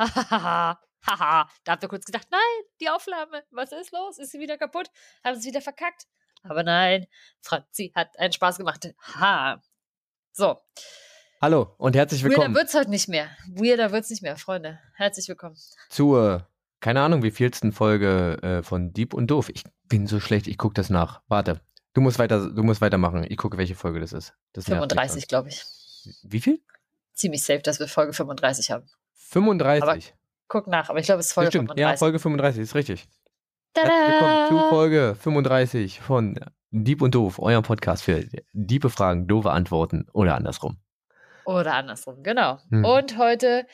Haha. Hahaha. Haha. Da habt ihr kurz gedacht, nein, die Aufnahme, was ist los? Ist sie wieder kaputt? Haben sie wieder verkackt? Aber nein, Franzi hat einen Spaß gemacht. Ha. So. Hallo und herzlich willkommen. Weirder wird's heute nicht mehr. Weirder wird's nicht mehr, Freunde. Herzlich willkommen. Zur, keine Ahnung, wie vielsten Folge äh, von Dieb und Doof. Ich bin so schlecht, ich gucke das nach. Warte. Du musst weiter, du musst weitermachen. Ich gucke, welche Folge das ist. Das 35, glaube ich. Wie viel? Ziemlich safe, dass wir Folge 35 haben. 35. Aber guck nach, aber ich glaube, es ist Folge das stimmt. 35. Ja, Folge 35 ist richtig. Tada! Herzlich willkommen zu Folge 35 von Dieb und Doof, eurem Podcast für diebe Fragen, doofe Antworten oder andersrum. Oder andersrum, genau. Hm. Und heute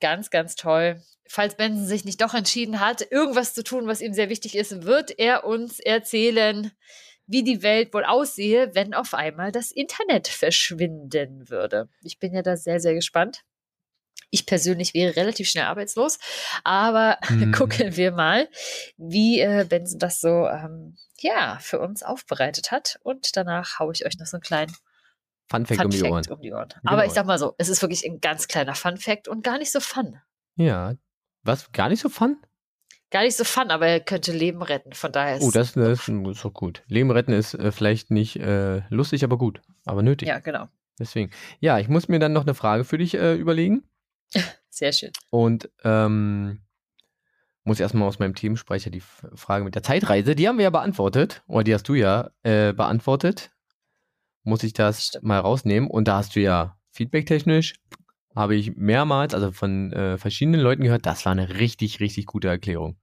ganz, ganz toll. Falls Benson sich nicht doch entschieden hat, irgendwas zu tun, was ihm sehr wichtig ist, wird er uns erzählen, wie die Welt wohl aussehe, wenn auf einmal das Internet verschwinden würde. Ich bin ja da sehr, sehr gespannt. Ich persönlich wäre relativ schnell arbeitslos, aber Hm. gucken wir mal, wie äh, Benson das so ähm, ja für uns aufbereitet hat. Und danach haue ich euch noch so einen kleinen Fun Fact Fun um die Ohren. Um die Ohren. Genau. Aber ich sag mal so, es ist wirklich ein ganz kleiner Fun Fact und gar nicht so fun. Ja. Was? Gar nicht so fun? Gar nicht so fun, aber er könnte Leben retten. Von daher ist Oh, das, das ist doch gut. Leben retten ist äh, vielleicht nicht äh, lustig, aber gut. Aber nötig. ja genau. Deswegen. Ja, ich muss mir dann noch eine Frage für dich äh, überlegen. Sehr schön. Und ähm, muss erstmal aus meinem Themenspeicher die Frage mit der Zeitreise, die haben wir ja beantwortet. Oder die hast du ja äh, beantwortet. Muss ich das Stimmt. mal rausnehmen. Und da hast du ja feedbacktechnisch, habe ich mehrmals, also von äh, verschiedenen Leuten gehört, das war eine richtig, richtig gute Erklärung.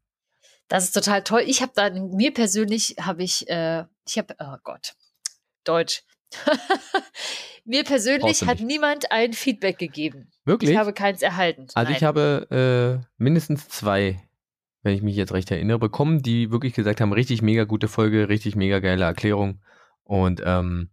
Das ist total toll. Ich habe da mir persönlich habe ich äh, ich habe oh Gott Deutsch. mir persönlich hat niemand ein Feedback gegeben. Wirklich? Ich habe keins erhalten. Also Nein. ich habe äh, mindestens zwei, wenn ich mich jetzt recht erinnere, bekommen, die wirklich gesagt haben, richtig mega gute Folge, richtig mega geile Erklärung. Und ähm,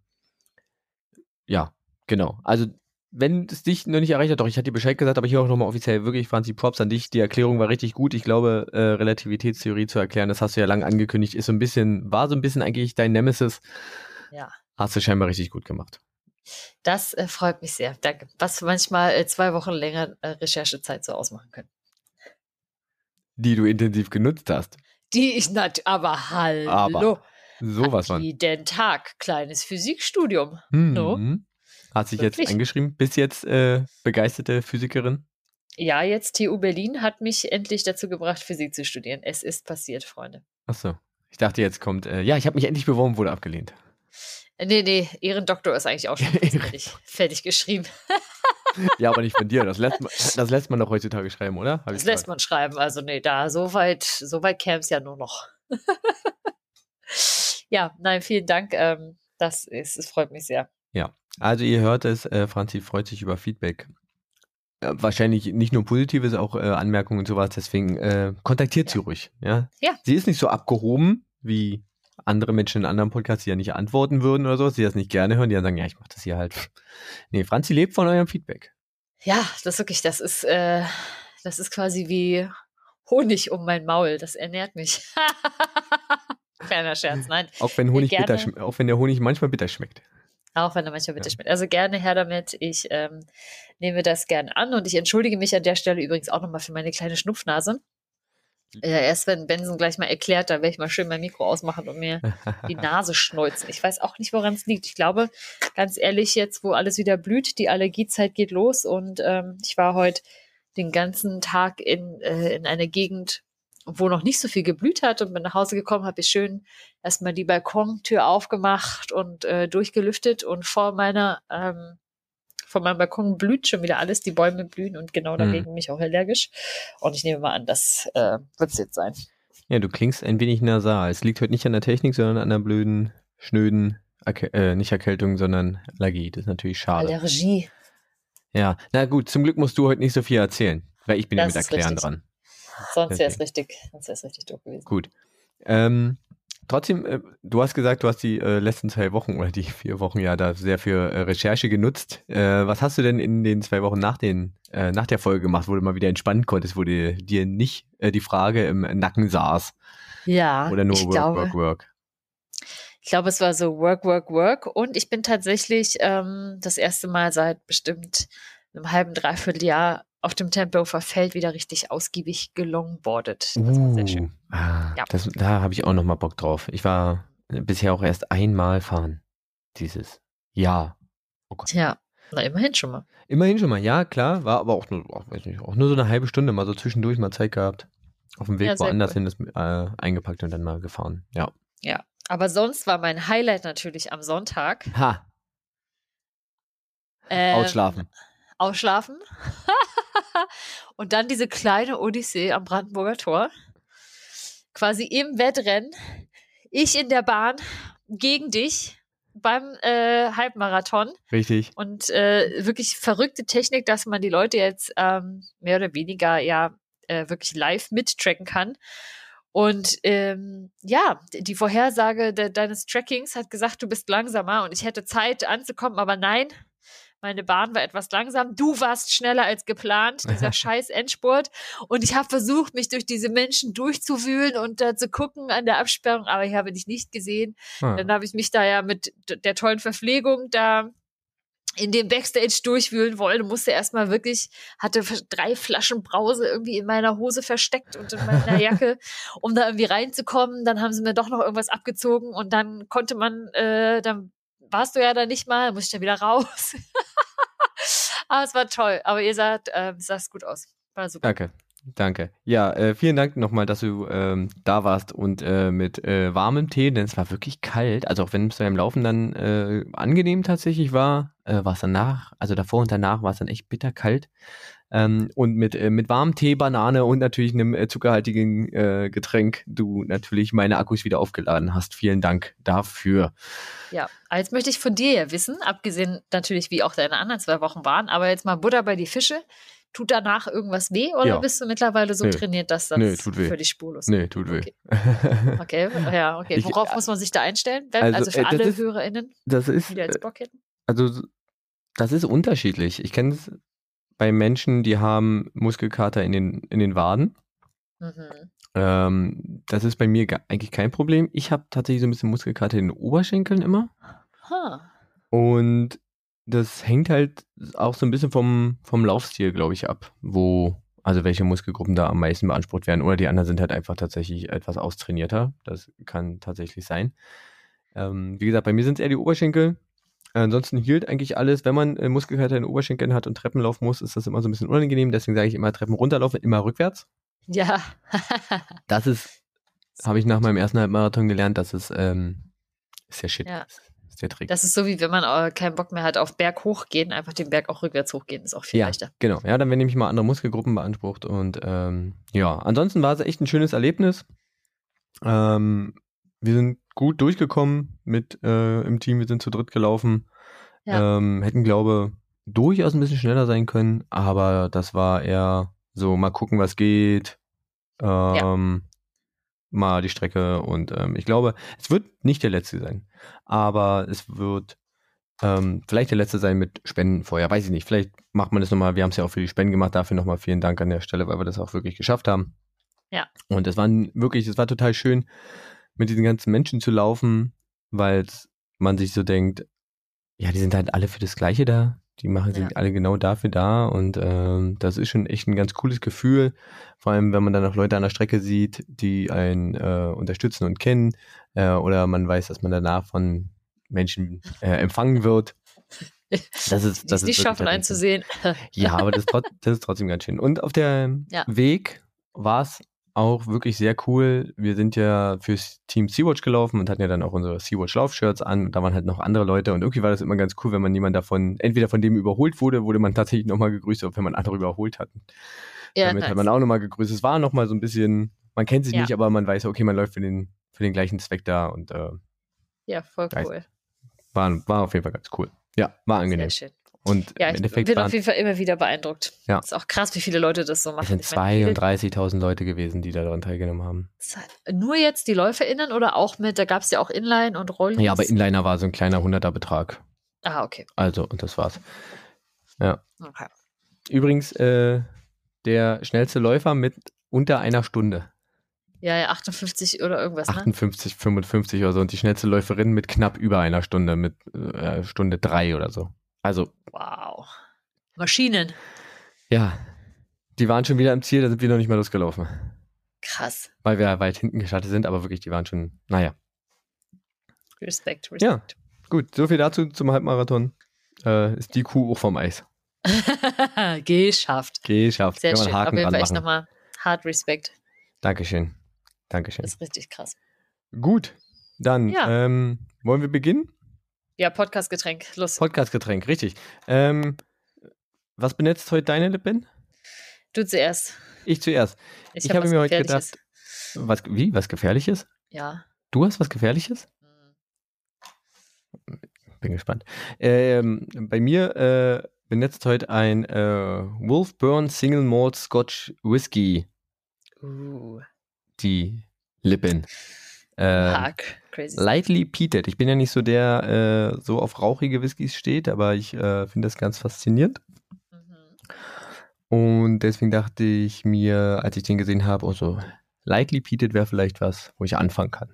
ja, genau. Also wenn es dich noch nicht erreicht hat, doch, ich hatte dir Bescheid gesagt, aber hier auch nochmal offiziell wirklich, Franzi, Props an dich. Die Erklärung war richtig gut. Ich glaube, äh, Relativitätstheorie zu erklären, das hast du ja lange angekündigt, ist so ein bisschen, war so ein bisschen eigentlich dein Nemesis. Ja. Hast du scheinbar richtig gut gemacht. Das äh, freut mich sehr. Danke. Was manchmal äh, zwei Wochen länger äh, Recherchezeit so ausmachen können. Die du intensiv genutzt hast. Die ich nat aber hallo. Aber Sowas von. Jeden Tag kleines Physikstudium. Mhm. No. Hat sich jetzt Wirklich? eingeschrieben. Bist jetzt äh, begeisterte Physikerin? Ja, jetzt TU Berlin hat mich endlich dazu gebracht, Physik zu studieren. Es ist passiert, Freunde. Achso. Ich dachte, jetzt kommt, äh, ja, ich habe mich endlich beworben, wurde abgelehnt. Nee, nee, Ehrendoktor ist eigentlich auch schon fertig, fertig geschrieben. Ja, aber nicht von dir. Das lässt man, das lässt man doch heutzutage schreiben, oder? Hab Das lässt man schreiben. Also nee, da so weit, so weit käme es ja nur noch. ja, nein, vielen Dank. Ähm, das ist, es freut mich sehr. Also ihr hört es, äh, Franzi freut sich über Feedback. Äh, wahrscheinlich nicht nur Positives, auch äh, Anmerkungen und sowas. Deswegen äh, kontaktiert sie ruhig. Ja? Ja. Sie ist nicht so abgehoben wie andere Menschen in anderen Podcasts, die ja nicht antworten würden oder so, die das nicht gerne hören, die dann sagen, ja, ich mach das hier halt. Nee, Franzi lebt von eurem Feedback. Ja, das wirklich, das ist, äh, das ist quasi wie Honig um mein Maul. Das ernährt mich. Kleiner Scherz, nein. Auch wenn Honig Gerne. bitter auch wenn der Honig manchmal bitter schmeckt. Auch wenn er manchmal bitte Ja. schmeckt. Also gerne her damit. Ich ähm, nehme das gerne an und ich entschuldige mich an der Stelle übrigens auch nochmal für meine kleine Schnupfnase. Äh, erst wenn Benson gleich mal erklärt, da werde ich mal schön mein Mikro ausmachen und mir die Nase schneuzen. Ich weiß auch nicht, woran es liegt. Ich glaube, ganz ehrlich, jetzt, wo alles wieder blüht, die Allergiezeit geht los und ähm, ich war heute den ganzen Tag in, äh, in einer Gegend, wo noch nicht so viel geblüht hat und bin nach Hause gekommen, habe ich schön erstmal die Balkontür aufgemacht und äh, durchgelüftet und vor meiner ähm, vor meinem Balkon blüht schon wieder alles, die Bäume blühen und genau dagegen bin ich auch allergisch. Und ich nehme mal an, das äh, wird es jetzt sein. Ja, du klingst ein wenig nasal. Es liegt heute nicht an der Technik, sondern an der blöden, schnöden, Erke äh, nicht Erkältung, sondern Allergie. Das ist natürlich schade. Allergie. Ja, na gut, zum Glück musst du heute nicht so viel erzählen, weil ich bin ja Das mit ist Erklären richtig. dran. Sonst wäre es richtig, sonst wäre es richtig doof gewesen. Gut. Ähm, trotzdem, äh, du hast gesagt, du hast die äh, letzten zwei Wochen oder die vier Wochen ja da sehr für äh, Recherche genutzt. Äh, was hast du denn in den zwei Wochen nach den äh, nach der Folge gemacht, wo du mal wieder entspannen konntest, wo dir, dir nicht die Frage im Nacken saß Ja, oder nur ich Work, glaube, Work, Work? ich glaube, es war so Work, Work, Work. Und ich bin tatsächlich ähm, das erste Mal seit bestimmt einem halben, dreiviertel Jahr auf dem Tempelhofer Feld wieder richtig ausgiebig gelongboardet. Das war sehr schön. Uh, ah, ja. das, da habe ich auch noch mal Bock drauf. Ich war bisher auch erst einmal fahren. Dieses Jahr. Oh Gott. Ja, na immerhin schon mal. Immerhin schon mal, ja, klar. War aber auch nur, nicht, auch nur so eine halbe Stunde mal so zwischendurch mal Zeit gehabt. Auf dem Weg ja, woanders cool. hin ist äh, eingepackt und dann mal gefahren. Ja. Ja. Aber sonst war mein Highlight natürlich am Sonntag. Ha. Ähm, ausschlafen. Ausschlafen. und dann diese kleine Odyssee am Brandenburger Tor. Quasi im Wettrennen. Ich in der Bahn gegen dich beim äh, Halbmarathon. Richtig. Und äh, wirklich verrückte Technik, dass man die Leute jetzt ähm, mehr oder weniger ja äh, wirklich live mittracken kann. Und ähm, ja, die Vorhersage de deines Trackings hat gesagt, du bist langsamer und ich hätte Zeit anzukommen, aber nein, meine Bahn war etwas langsam. Du warst schneller als geplant, dieser scheiß Endspurt. Und ich habe versucht, mich durch diese Menschen durchzuwühlen und da zu gucken an der Absperrung, aber ich habe dich nicht gesehen. Ah. Dann habe ich mich da ja mit der tollen Verpflegung da in dem Backstage durchwühlen wollen, musste erstmal wirklich, hatte drei Flaschen Brause irgendwie in meiner Hose versteckt und in meiner Jacke, um da irgendwie reinzukommen. Dann haben sie mir doch noch irgendwas abgezogen und dann konnte man, äh, dann warst du ja da nicht mal, muss ich dann wieder raus. Aber es war toll. Aber ihr saht, äh, sahst gut aus. War super. Danke. Danke. Ja, äh, vielen Dank nochmal, dass du ähm, da warst und äh, mit äh, warmem Tee, denn es war wirklich kalt. Also auch wenn es beim Laufen dann äh, angenehm tatsächlich war, äh, war es danach, also davor und danach war es dann echt bitterkalt. Ähm, und mit, äh, mit warmem Tee, Banane und natürlich einem äh, zuckerhaltigen äh, Getränk du natürlich meine Akkus wieder aufgeladen hast. Vielen Dank dafür. Ja, jetzt möchte ich von dir ja wissen, abgesehen natürlich, wie auch deine anderen zwei Wochen waren, aber jetzt mal Butter bei die Fische. Tut danach irgendwas weh oder ja. bist du mittlerweile so nee. trainiert, dass das nee, tut weh. für dich spurlos ist? Nee, tut weh. Okay, okay. ja, okay. Worauf ich, muss man sich da einstellen? Also, also für äh, alle ist, HörerInnen, das ist, die jetzt Bock hätten? Also, das ist unterschiedlich. Ich kenne es bei Menschen, die haben Muskelkater in den, in den Waden. Mhm. Ähm, das ist bei mir eigentlich kein Problem. Ich habe tatsächlich so ein bisschen Muskelkater in den Oberschenkeln immer. Huh. Und das hängt halt auch so ein bisschen vom, vom Laufstil, glaube ich, ab, wo, also welche Muskelgruppen da am meisten beansprucht werden. Oder die anderen sind halt einfach tatsächlich etwas austrainierter. Das kann tatsächlich sein. Ähm, wie gesagt, bei mir sind es eher die Oberschenkel. Ansonsten hielt eigentlich alles. Wenn man äh, Muskelkater in den Oberschenkeln hat und Treppen laufen muss, ist das immer so ein bisschen unangenehm. Deswegen sage ich immer Treppen runterlaufen, immer rückwärts. Ja. das ist, habe ich nach meinem ersten Halbmarathon gelernt, das ist, ähm, ist der Shit. Ja. ist der Trick. Das ist so, wie wenn man äh, keinen Bock mehr hat auf Berg hochgehen, einfach den Berg auch rückwärts hochgehen, ist auch viel ja, leichter. Genau, ja, dann werden nämlich mal andere Muskelgruppen beansprucht und ähm, ja, ansonsten war es echt ein schönes Erlebnis. Ähm, wir sind gut durchgekommen mit äh, im Team. Wir sind zu dritt gelaufen. Ja. Ähm, hätten, glaube durchaus ein bisschen schneller sein können, aber das war eher so, mal gucken, was geht. Ähm, ja. Mal die Strecke und ähm, ich glaube, es wird nicht der letzte sein, aber es wird ähm, vielleicht der letzte sein mit Spenden vorher, weiß ich nicht. Vielleicht macht man das nochmal. Wir haben es ja auch für die Spenden gemacht. Dafür nochmal vielen Dank an der Stelle, weil wir das auch wirklich geschafft haben. Ja. Und es war wirklich, es war total schön mit diesen ganzen Menschen zu laufen, weil man sich so denkt, ja, die sind halt alle für das Gleiche da. Die machen sich ja. alle genau dafür da und ähm, das ist schon echt ein ganz cooles Gefühl. Vor allem, wenn man dann auch Leute an der Strecke sieht, die einen äh, unterstützen und kennen äh, oder man weiß, dass man danach von Menschen äh, empfangen wird. Das ist, das ist nicht schaffen einzusehen. Ja, aber das, das, ist trotzdem ganz schön. Und auf der ja. Weg war es auch wirklich sehr cool. Wir sind ja fürs Team Sea-Watch gelaufen und hatten ja dann auch unsere Sea-Watch Laufshirts an. Und da waren halt noch andere Leute und irgendwie war das immer ganz cool, wenn man jemand davon, entweder von dem überholt wurde, wurde man tatsächlich nochmal gegrüßt, oder wenn man andere überholt hat. Ja, Damit nice. hat man auch nochmal gegrüßt. Es war nochmal so ein bisschen, man kennt sich ja. nicht, aber man weiß, okay, man läuft für den, für den gleichen Zweck da und äh, ja, voll cool. War, war auf jeden Fall ganz cool. Ja, war angenehm. Sehr schön. Und ja, im Endeffekt ich bin auf jeden Fall immer wieder beeindruckt. Ja. Ist auch krass, wie viele Leute das so machen. Es sind 32.000 Leute gewesen, die daran teilgenommen haben. Nur jetzt die LäuferInnen oder auch mit, da gab es ja auch Inline und Rollen? Ja, aber Inliner war so ein kleiner 100er Betrag. Ah, okay. Also, und das war's. Ja. Okay. Übrigens, äh, der schnellste Läufer mit unter einer Stunde. Ja, ja, 58 oder irgendwas, 58, ne? 55 oder so. Und die schnellste Läuferin mit knapp über einer Stunde, mit äh, Stunde drei oder so. Also. Wow. Maschinen. Ja, die waren schon wieder im Ziel, da sind wir noch nicht mal losgelaufen. Krass. Weil wir weit hinten gestartet sind, aber wirklich, die waren schon, naja. Respekt, Respekt. Ja, gut, so viel dazu zum Halbmarathon. Äh, ist die Kuh auch vom Eis. Geschafft. Geschafft. Sehr Kann schön. Haken Auf jeden Fall echt nochmal hart Respekt. Dankeschön. Dankeschön. Das ist richtig krass. Gut, dann Ja. ähm, wollen wir beginnen? Ja, Podcast-Getränk. Los. Podcastgetränk, richtig. Ähm, was benetzt heute deine Lippen? Du zuerst. Ich zuerst. Ich, Ich hab habe mir heute gedacht, was, wie, was Gefährliches? Ja. Du hast was Gefährliches? Bin gespannt. Ähm, bei mir äh, benetzt heute ein äh, Wolfburn Single Malt Scotch Whisky Uh. die Lippen. Äh. Crazy. lightly peated. Ich bin ja nicht so der, äh, so auf rauchige Whiskys steht, aber ich äh, finde das ganz faszinierend. Mhm. Und deswegen dachte ich mir, als ich den gesehen habe, oh so, lightly peated wäre vielleicht was, wo ich anfangen kann.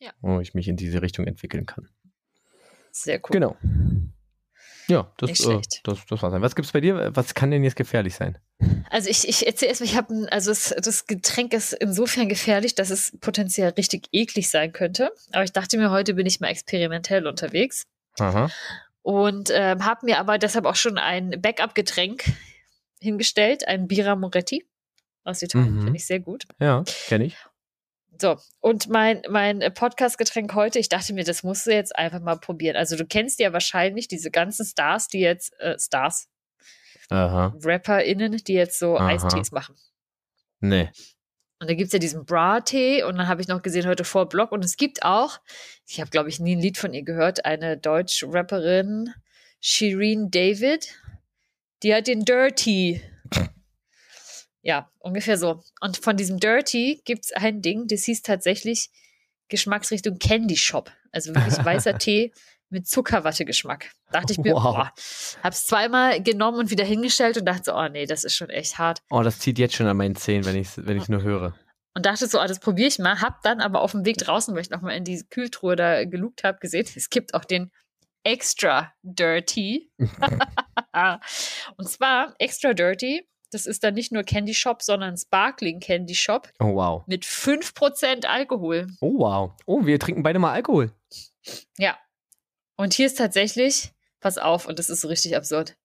Ja. Wo ich mich in diese Richtung entwickeln kann. Sehr cool. Genau. Ja, das, Nicht äh, schlecht. das, das war's. Was gibt's bei dir? Was kann denn jetzt gefährlich sein? Also ich, ich erzähle erstmal, ich habe also es, das Getränk ist insofern gefährlich, dass es potenziell richtig eklig sein könnte. Aber ich dachte mir, heute bin ich mal experimentell unterwegs Aha. und ähm, habe mir aber deshalb auch schon ein Backup-Getränk hingestellt, ein Bira Moretti aus Italien, Mhm. finde ich sehr gut. Ja, kenne ich. So, und mein, mein äh, Podcast-Getränk heute, ich dachte mir, das musst du jetzt einfach mal probieren. Also du kennst ja wahrscheinlich diese ganzen Stars, die jetzt, äh, Stars, Aha. RapperInnen, die jetzt so Aha. Eistees machen. Nee. Und da gibt es ja diesen Bra-Tee und dann habe ich noch gesehen heute vor Blog und es gibt auch, ich habe glaube ich nie ein Lied von ihr gehört, eine Deutsch-Rapperin, Shireen David, die hat den Dirty. Ja, ungefähr so. Und von diesem Dirty gibt es ein Ding, das hieß tatsächlich Geschmacksrichtung Candy Shop. Also wirklich weißer Tee mit Zuckerwatte-Geschmack. Dachte ich mir, Wow. boah, hab's zweimal genommen und wieder hingestellt und dachte so, oh nee, das ist schon echt hart. Oh, das zieht jetzt schon an meinen Zähnen, wenn ich wenn ich nur höre. und dachte so, ah, das probiere ich mal. Hab dann aber auf dem Weg draußen, weil ich nochmal in die Kühltruhe da gelugt habe, gesehen, es gibt auch den Extra Dirty. und zwar Extra Dirty, das ist dann nicht nur Candy Shop, sondern Sparkling Candy Shop Oh wow. mit 5% Alkohol. Oh wow. Oh, wir trinken beide mal Alkohol. Ja. Und hier ist tatsächlich, pass auf, und das ist so richtig absurd.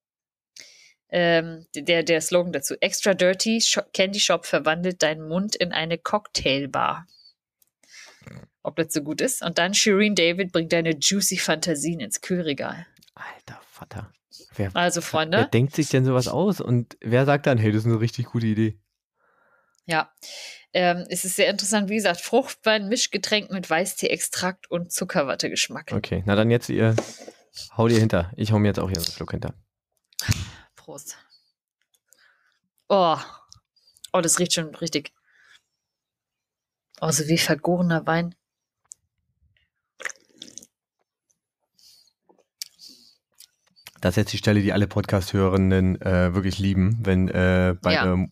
Ähm, der, der Slogan dazu: Extra Dirty Candy Shop verwandelt deinen Mund in eine Cocktailbar. Ob das so gut ist. Und dann Shireen David bringt deine juicy Fantasien ins Kühlregal. Alter Vater. Wer, Also, wer Freunde, denkt sich denn sowas aus? Und wer sagt dann, hey, das ist eine richtig gute Idee? ja. Ähm, es ist sehr interessant, wie gesagt, Fruchtwein-Mischgetränk mit Weißtee-Extrakt und Zuckerwatte-Geschmack. Okay, na dann jetzt ihr, hau dir hinter. Ich hau mir jetzt auch hier einen Schluck hinter. Prost. Oh. Oh, das riecht schon richtig. Oh, so wie vergorener Wein. Das ist jetzt die Stelle, die alle Podcast-Hörenden äh, wirklich lieben, wenn äh, beide Ja.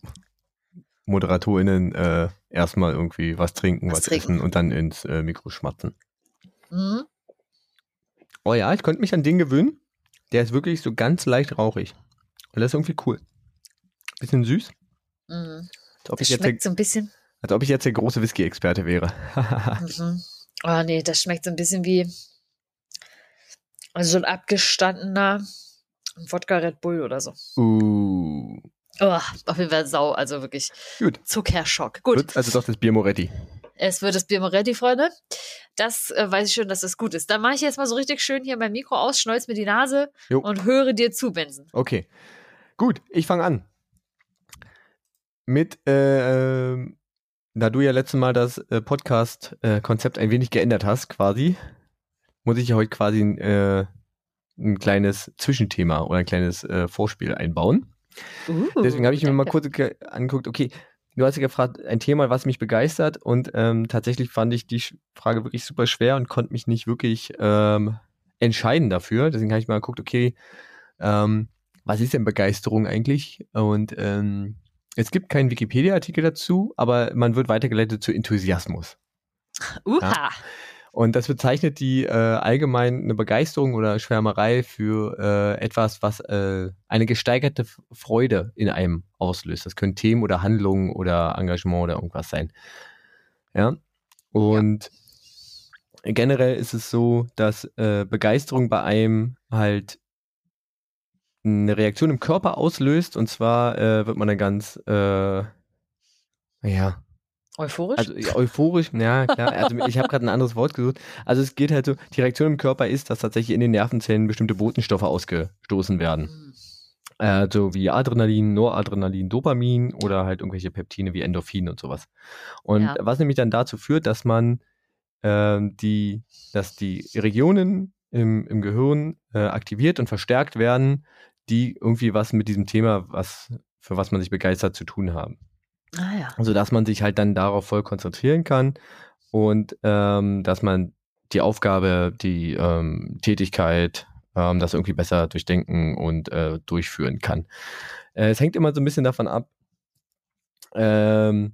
ModeratorInnen äh, erstmal irgendwie was trinken, Was was, trinken. essen und dann ins äh, Mikro schmatzen. Mhm. Oh ja, ich könnte mich an den gewöhnen. Der ist wirklich so ganz leicht rauchig. Und das ist irgendwie cool. Bisschen süß. Mhm. Als ob, Das ich jetzt der, schmeckt so ein bisschen. als ob ich jetzt der große Whisky-Experte wäre. Mhm. Oh nee, das schmeckt so ein bisschen wie also so ein abgestandener Wodka Red Bull oder so. uh. Oh, auf jeden Fall sau, also wirklich Gut. Zuckerschock. Gut, Wird also doch das Bier Moretti. es wird das Bier Moretti, Freunde. Das äh, weiß ich schon, dass das gut ist. Dann mache ich jetzt mal so richtig schön hier mein Mikro aus, schneuz mir die Nase Jo. und höre dir zu, Benson. Okay. Gut, ich fange an. Mit, äh, ähm, da du ja letztes Mal das äh, Podcast-Konzept ein wenig geändert hast, quasi, muss ich ja heute quasi äh, ein kleines Zwischenthema oder ein kleines äh, Vorspiel einbauen. Uh, Deswegen habe ich mir mal kurz ge- angeguckt, okay, du hast ja gefragt, ein Thema, was mich begeistert und ähm, tatsächlich fand ich die Frage wirklich super schwer und konnte mich nicht wirklich ähm, entscheiden dafür. Deswegen habe ich mal geguckt, okay, ähm, was ist denn Begeisterung eigentlich? Und ähm, es gibt keinen Wikipedia-Artikel dazu, aber man wird weitergeleitet zu Enthusiasmus. Uha. Und das bezeichnet die äh, allgemein eine Begeisterung oder Schwärmerei für äh, etwas, was äh, eine gesteigerte Freude in einem auslöst. Das können Themen oder Handlungen oder Engagement oder irgendwas sein. Ja. Und ja. generell ist es so, dass äh, Begeisterung bei einem halt eine Reaktion im Körper auslöst und zwar äh, wird man dann ganz, äh, ja, Euphorisch? Also euphorisch, ja klar. Also ich habe gerade ein anderes Wort gesucht. Also es geht halt so, die Reaktion im Körper ist, dass tatsächlich in den Nervenzellen bestimmte Botenstoffe ausgestoßen werden. Mhm. Äh, so wie Adrenalin, Noradrenalin, Dopamin oder halt irgendwelche Peptine wie Endorphin und sowas. Und ja. was nämlich dann dazu führt, dass man äh, die, dass die Regionen im, im Gehirn äh, aktiviert und verstärkt werden, die irgendwie was mit diesem Thema, was, für was man sich begeistert, zu tun haben. Ah, ja. Also dass man sich halt dann darauf voll konzentrieren kann und ähm, dass man die Aufgabe, die ähm, Tätigkeit, ähm, das irgendwie besser durchdenken und äh, durchführen kann. Äh, es hängt immer so ein bisschen davon ab, ähm,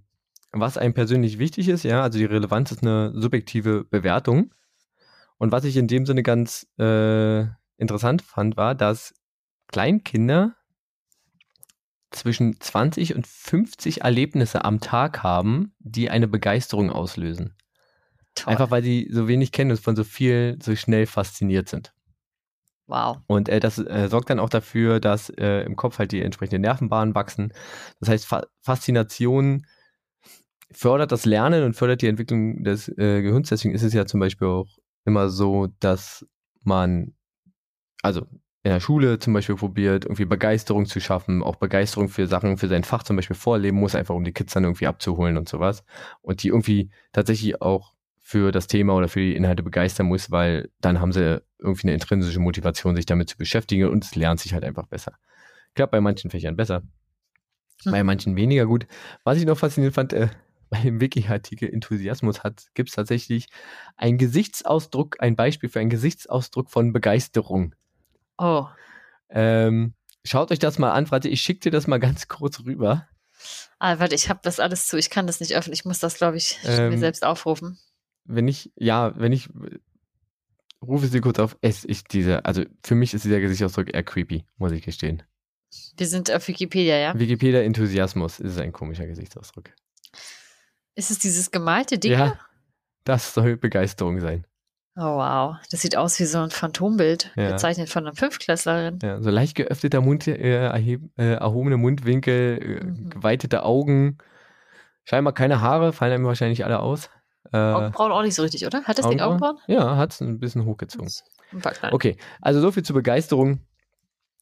was einem persönlich wichtig ist, ja, also die Relevanz ist eine subjektive Bewertung. Und was ich in dem Sinne ganz äh, interessant fand, war, dass Kleinkinder zwischen 20 und 50 Erlebnisse am Tag haben, die eine Begeisterung auslösen. Toll. Einfach weil sie so wenig kennen und von so viel so schnell fasziniert sind. Wow. Und äh, das äh, sorgt dann auch dafür, dass äh, im Kopf halt die entsprechenden Nervenbahnen wachsen. Das heißt, Fa Faszination fördert das Lernen und fördert die Entwicklung des äh, Gehirns. Deswegen ist es ja zum Beispiel auch immer so, dass man, also in der Schule zum Beispiel probiert, irgendwie Begeisterung zu schaffen, auch Begeisterung für Sachen, für sein Fach zum Beispiel vorleben muss, einfach um die Kids dann irgendwie abzuholen und sowas. Und die irgendwie tatsächlich auch für das Thema oder für die Inhalte begeistern muss, weil dann haben sie irgendwie eine intrinsische Motivation, sich damit zu beschäftigen und es lernt sich halt einfach besser. Klappt bei manchen Fächern besser, hm. bei manchen weniger gut. Was ich noch faszinierend fand, äh, bei dem Wiki-Artikel Enthusiasmus hat, gibt es tatsächlich einen Gesichtsausdruck, ein Beispiel für einen Gesichtsausdruck von Begeisterung. Oh. Ähm, schaut euch das mal an, warte, ich schicke dir das mal ganz kurz rüber. Ah, warte, ich habe das alles zu, ich kann das nicht öffnen, ich muss das, glaube ich, ähm, mir selbst aufrufen. Wenn ich, ja, wenn ich rufe sie kurz auf, es ist diese, also für mich ist dieser Gesichtsausdruck eher creepy, muss ich gestehen. Wir sind auf Wikipedia, ja? Wikipedia Enthusiasmus ist ein komischer Gesichtsausdruck. Ist es dieses gemalte Ding? Ja, das soll Begeisterung sein. Oh wow, das sieht aus wie so ein Phantombild, ja. gezeichnet von einer Fünftklässlerin. Ja, so leicht geöffneter Mund, äh, erheb, äh, erhobene Mundwinkel, äh, mhm. geweitete Augen, scheinbar keine Haare, fallen einem wahrscheinlich alle aus. Äh, Augenbrauen auch nicht so richtig, oder? Hat das Ding Augenbrauen? Ja, hat es ein bisschen hochgezogen. Ein okay, also so viel zur Begeisterung.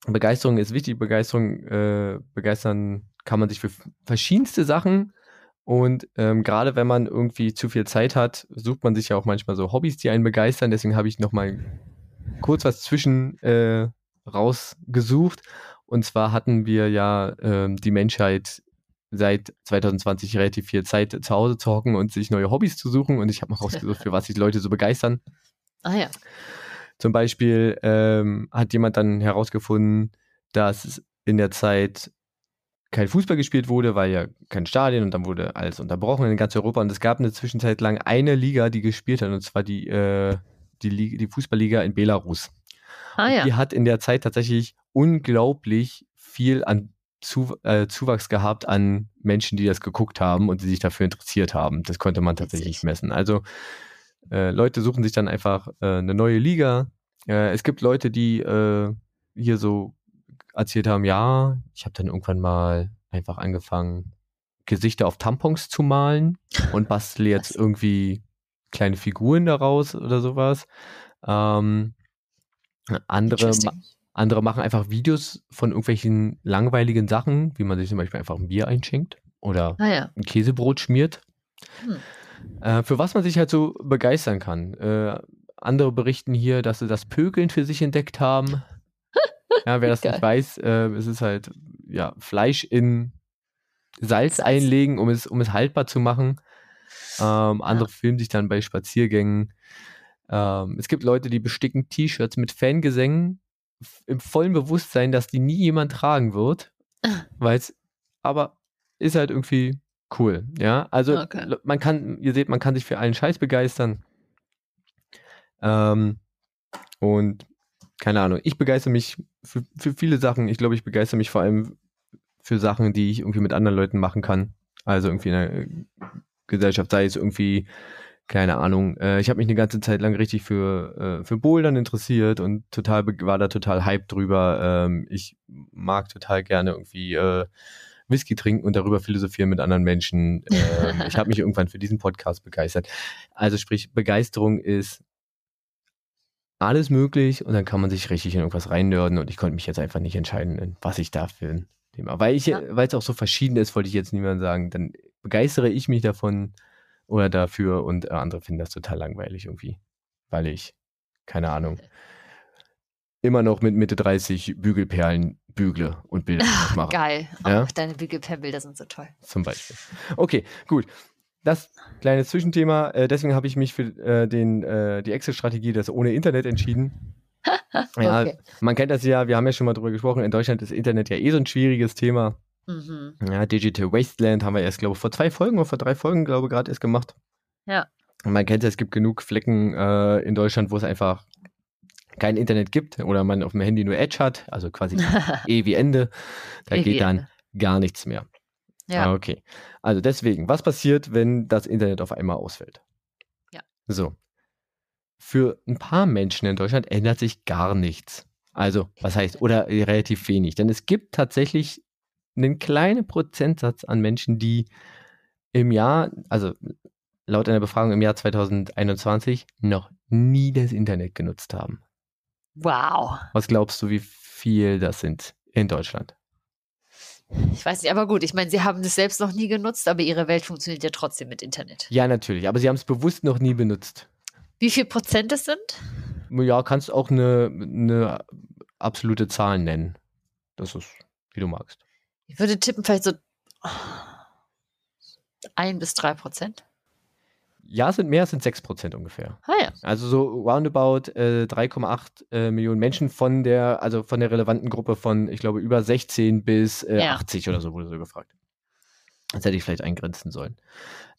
Begeisterung ist wichtig, Begeisterung, äh, begeistern kann man sich für verschiedenste Sachen und ähm, gerade wenn man irgendwie zu viel Zeit hat, sucht man sich ja auch manchmal so Hobbys, die einen begeistern. Deswegen habe ich nochmal kurz was zwischen äh, rausgesucht. Und zwar hatten wir ja äh, die Menschheit seit 2020 relativ viel Zeit zu Hause zu hocken und sich neue Hobbys zu suchen. Und ich habe mal rausgesucht, für was sich Leute so begeistern. Ah ja. Zum Beispiel ähm, hat jemand dann herausgefunden, dass in der Zeit kein Fußball gespielt wurde, weil ja kein Stadion und dann wurde alles unterbrochen in ganz Europa und es gab eine Zwischenzeit lang eine Liga, die gespielt hat und zwar die, äh, die, Liga, die Fußballliga in Belarus. Ah, ja. Die hat in der Zeit tatsächlich unglaublich viel an zu, äh, Zuwachs gehabt an Menschen, die das geguckt haben und die sich dafür interessiert haben. Das konnte man tatsächlich messen. Also äh, Leute suchen sich dann einfach äh, eine neue Liga. Äh, es gibt Leute, die äh, hier so erzählt haben, ja, ich habe dann irgendwann mal einfach angefangen, Gesichter auf Tampons zu malen und bastle jetzt irgendwie kleine Figuren daraus oder sowas. Ähm, andere, andere machen einfach Videos von irgendwelchen langweiligen Sachen, wie man sich zum Beispiel einfach ein Bier einschenkt oder ah, ja. ein Käsebrot schmiert. Hm. Äh, für was man sich halt so begeistern kann. Äh, andere berichten hier, dass sie das Pökeln für sich entdeckt haben. Ja, wer das Geil. nicht weiß, äh, es ist halt ja, Fleisch in Salz, Salz, einlegen, um es, um es haltbar zu machen. Ähm, andere ja. filmen sich dann bei Spaziergängen. Ähm, es gibt Leute, die besticken T-Shirts mit Fangesängen im vollen Bewusstsein, dass die nie jemand tragen wird. Weil es, aber ist halt irgendwie cool. Ja, also okay. man kann, ihr seht, man kann sich für allen Scheiß begeistern. Ähm, und keine Ahnung, ich begeister mich für, für viele Sachen. Ich glaube, ich begeister mich vor allem für Sachen, die ich irgendwie mit anderen Leuten machen kann. Also irgendwie in der Gesellschaft, sei es irgendwie, keine Ahnung, äh, ich habe mich eine ganze Zeit lang richtig für, äh, für Bouldern interessiert und total war da total hype drüber. Ähm, ich mag total gerne irgendwie äh, Whisky trinken und darüber philosophieren mit anderen Menschen. Ähm, ich habe mich irgendwann für diesen Podcast begeistert. Also sprich, Begeisterung ist alles möglich und dann kann man sich richtig in irgendwas reinnörden und ich konnte mich jetzt einfach nicht entscheiden, was ich da für ein Thema. Weil ich, ja. weil es auch so verschieden ist, wollte ich jetzt niemand sagen, dann begeistere ich mich davon oder dafür und äh, andere finden das total langweilig irgendwie, weil ich, keine Ahnung, immer noch mit Mitte 30 Bügelperlen bügle und Bilder mache. Geil. Ja? Oh, deine Bügelperlenbilder sind so toll. Zum Beispiel. Okay, gut das kleine Zwischenthema. Äh, deswegen habe ich mich für äh, den, äh, die Excel-Strategie, das ohne Internet entschieden. ja, okay. man kennt das ja, wir haben ja schon mal drüber gesprochen. In Deutschland ist Internet ja eh so ein schwieriges Thema. Mhm. Ja, Digital Wasteland haben wir erst, glaube ich, vor zwei Folgen oder vor drei Folgen, glaube ich, gerade erst gemacht. Ja. Man kennt ja, es gibt genug Flecken äh, in Deutschland, wo es einfach kein Internet gibt oder man auf dem Handy nur Edge hat, also quasi E wie Ende. Da e geht dann gar nichts mehr. Ja. Ah, okay. Also deswegen, was passiert, wenn das Internet auf einmal ausfällt? Ja. So. Für ein paar Menschen in Deutschland ändert sich gar nichts. Also, was heißt, oder relativ wenig. Denn es gibt tatsächlich einen kleinen Prozentsatz an Menschen, die im Jahr, also laut einer Befragung im Jahr 2021, noch nie das Internet genutzt haben. Wow. Was glaubst du, wie viel das sind in Deutschland? Ich weiß nicht, aber gut, ich meine, sie haben es selbst noch nie genutzt, aber ihre Welt funktioniert ja trotzdem mit Internet. Ja, natürlich, aber sie haben es bewusst noch nie benutzt. Wie viel Prozent es sind? Ja, kannst auch eine, eine absolute Zahl nennen. Das ist, wie du magst. Ich würde tippen, vielleicht so ein bis drei Prozent. Ja, sind mehr, sind 6% ungefähr. Ah, ja. Also so roundabout äh, 3,8 äh, Millionen Menschen von der, also von der relevanten Gruppe von, ich glaube, über 16 bis äh, ja. 80 oder so wurde so gefragt. Das hätte ich vielleicht eingrenzen sollen.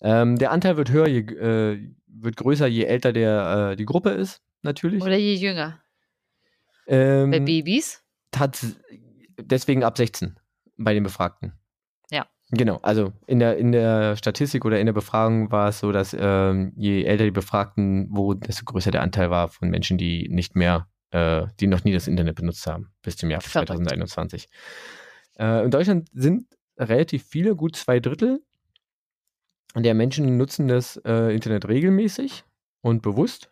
Ähm, der Anteil wird höher, je, äh, wird größer, je älter der, äh, die Gruppe ist, natürlich. Oder je jünger. Ähm, bei Babys? deswegen ab 16 bei den Befragten. Genau, also in der, in der Statistik oder in der Befragung war es so, dass ähm, je älter die Befragten wurden, desto größer der Anteil war von Menschen, die nicht mehr, äh, die noch nie das Internet benutzt haben, bis zum Jahr Verrückt. 2021. Äh, in Deutschland sind relativ viele, gut zwei Drittel der Menschen nutzen das äh, Internet regelmäßig und bewusst.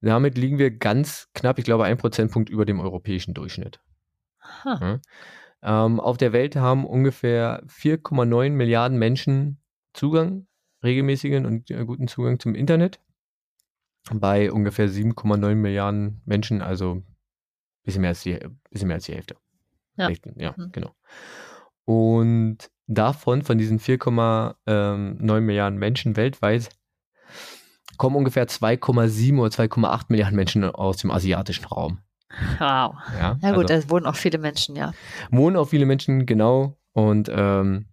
Damit liegen wir ganz knapp, ich glaube, ein Prozentpunkt über dem europäischen Durchschnitt. Huh. Ja. Ähm, auf der Welt haben ungefähr 4,9 Milliarden Menschen Zugang, regelmäßigen und äh, guten Zugang zum Internet. Bei ungefähr 7,9 Milliarden Menschen, also bisschen mehr als die, bisschen mehr als die Hälfte. Ja, ja mhm. genau. Und davon, von diesen 4,9 ähm, Milliarden Menschen weltweit, kommen ungefähr 2,7 oder 2,8 Milliarden Menschen aus dem asiatischen Raum. Wow. Ja, ja gut, also, da wohnen auch viele Menschen, ja. Wohnen auch viele Menschen, genau. Und ähm,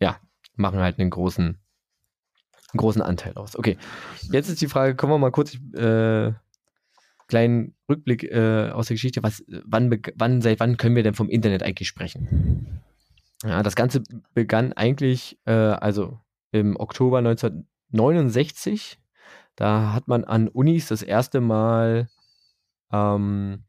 ja, machen halt einen großen, einen großen Anteil aus. Okay, jetzt ist die Frage, kommen wir mal kurz, äh, kleinen Rückblick äh, aus der Geschichte. Was, wann, wann, seit wann können wir denn vom Internet eigentlich sprechen? Ja, das Ganze begann eigentlich, äh, also im Oktober 1969. Da hat man an Unis das erste Mal ähm,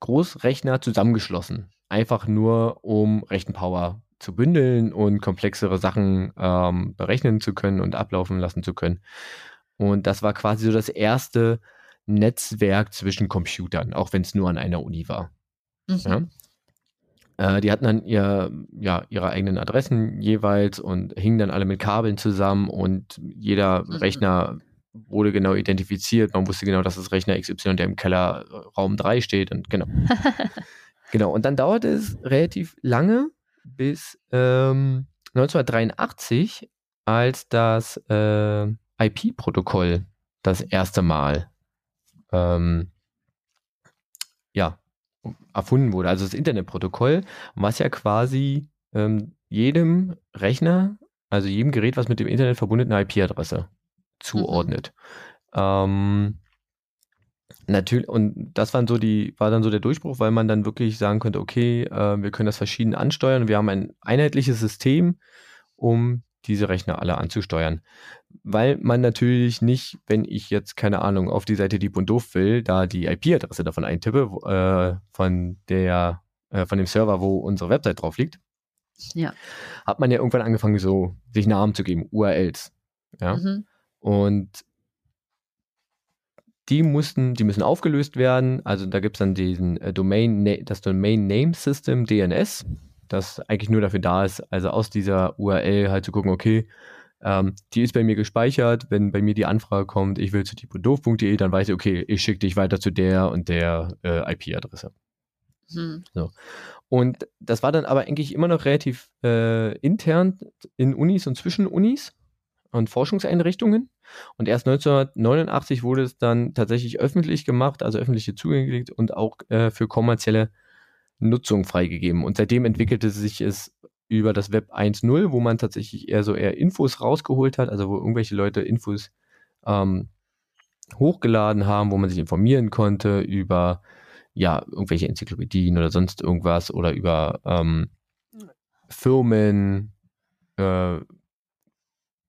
Großrechner zusammengeschlossen. Einfach nur, um Rechenpower zu bündeln und komplexere Sachen ähm, berechnen zu können und ablaufen lassen zu können. Und das war quasi so das erste Netzwerk zwischen Computern, auch wenn es nur an einer Uni war. Mhm. Ja? Äh, die hatten dann ihr, ja, ihre eigenen Adressen jeweils und hingen dann alle mit Kabeln zusammen und jeder mhm. Rechner wurde genau identifiziert. Man wusste genau, dass das Rechner XY, der im Keller äh, Raum 3 steht und genau. genau. Und dann dauerte es relativ lange bis ähm, 1983, als das äh, IP-Protokoll das erste Mal ähm, ja, erfunden wurde. Also das Internetprotokoll, was ja quasi ähm, jedem Rechner, also jedem Gerät, was mit dem Internet verbunden eine IP-Adresse zuordnet. Mhm. Ähm, Natürlich, und das waren so die, war dann so der Durchbruch, weil man dann wirklich sagen könnte, okay, äh, wir können das verschieden ansteuern. Wir haben ein einheitliches System, um diese Rechner alle anzusteuern. Weil man natürlich nicht, wenn ich jetzt, keine Ahnung, auf die Seite Dieb und Doof will, da die IP-Adresse davon eintippe, äh, von der, äh, von dem Server, wo unsere Website drauf liegt, ja. hat man ja irgendwann angefangen, so sich Namen zu geben, URLs. Ja. Mhm. Und die mussten, die müssen aufgelöst werden. Also da gibt es dann diesen äh, Domain, das Domain Name System DNS, das eigentlich nur dafür da ist, also aus dieser URL halt zu gucken, okay, ähm, die ist bei mir gespeichert, wenn bei mir die Anfrage kommt, ich will zu tipodoof.de, dann weiß ich, okay, ich schicke dich weiter zu der und der äh, IP-Adresse. Hm. So. Und das war dann aber eigentlich immer noch relativ äh, intern in Unis und zwischen Unis und Forschungseinrichtungen. Und erst 1989 wurde es dann tatsächlich öffentlich gemacht, also öffentlich zugänglich und auch äh, für kommerzielle Nutzung freigegeben. Und seitdem entwickelte sich es über das Web 1.0, wo man tatsächlich eher so eher Infos rausgeholt hat, also wo irgendwelche Leute Infos ähm, hochgeladen haben, wo man sich informieren konnte über ja irgendwelche Enzyklopädien oder sonst irgendwas oder über ähm, Firmen, äh,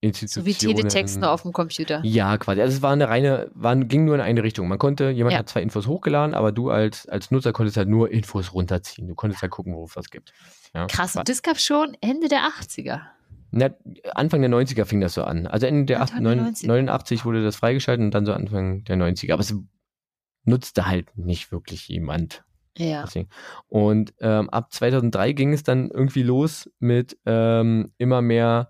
Institutionen. So wie Teletext nur auf dem Computer. Ja, quasi. Also es war eine reine, war, ging nur in eine Richtung. Man konnte, jemand ja. hat zwei Infos hochgeladen, aber du als, als Nutzer konntest halt nur Infos runterziehen. Du konntest halt gucken, wo es was gibt. Ja. Krass, und das gab schon Ende der 80er. Na, Anfang der 90er fing das so an. Also Ende der 8, 89 wurde das freigeschaltet und dann so Anfang der 90er. Aber es nutzte halt nicht wirklich jemand. Ja. Und ähm, ab 2003 ging es dann irgendwie los mit ähm, immer mehr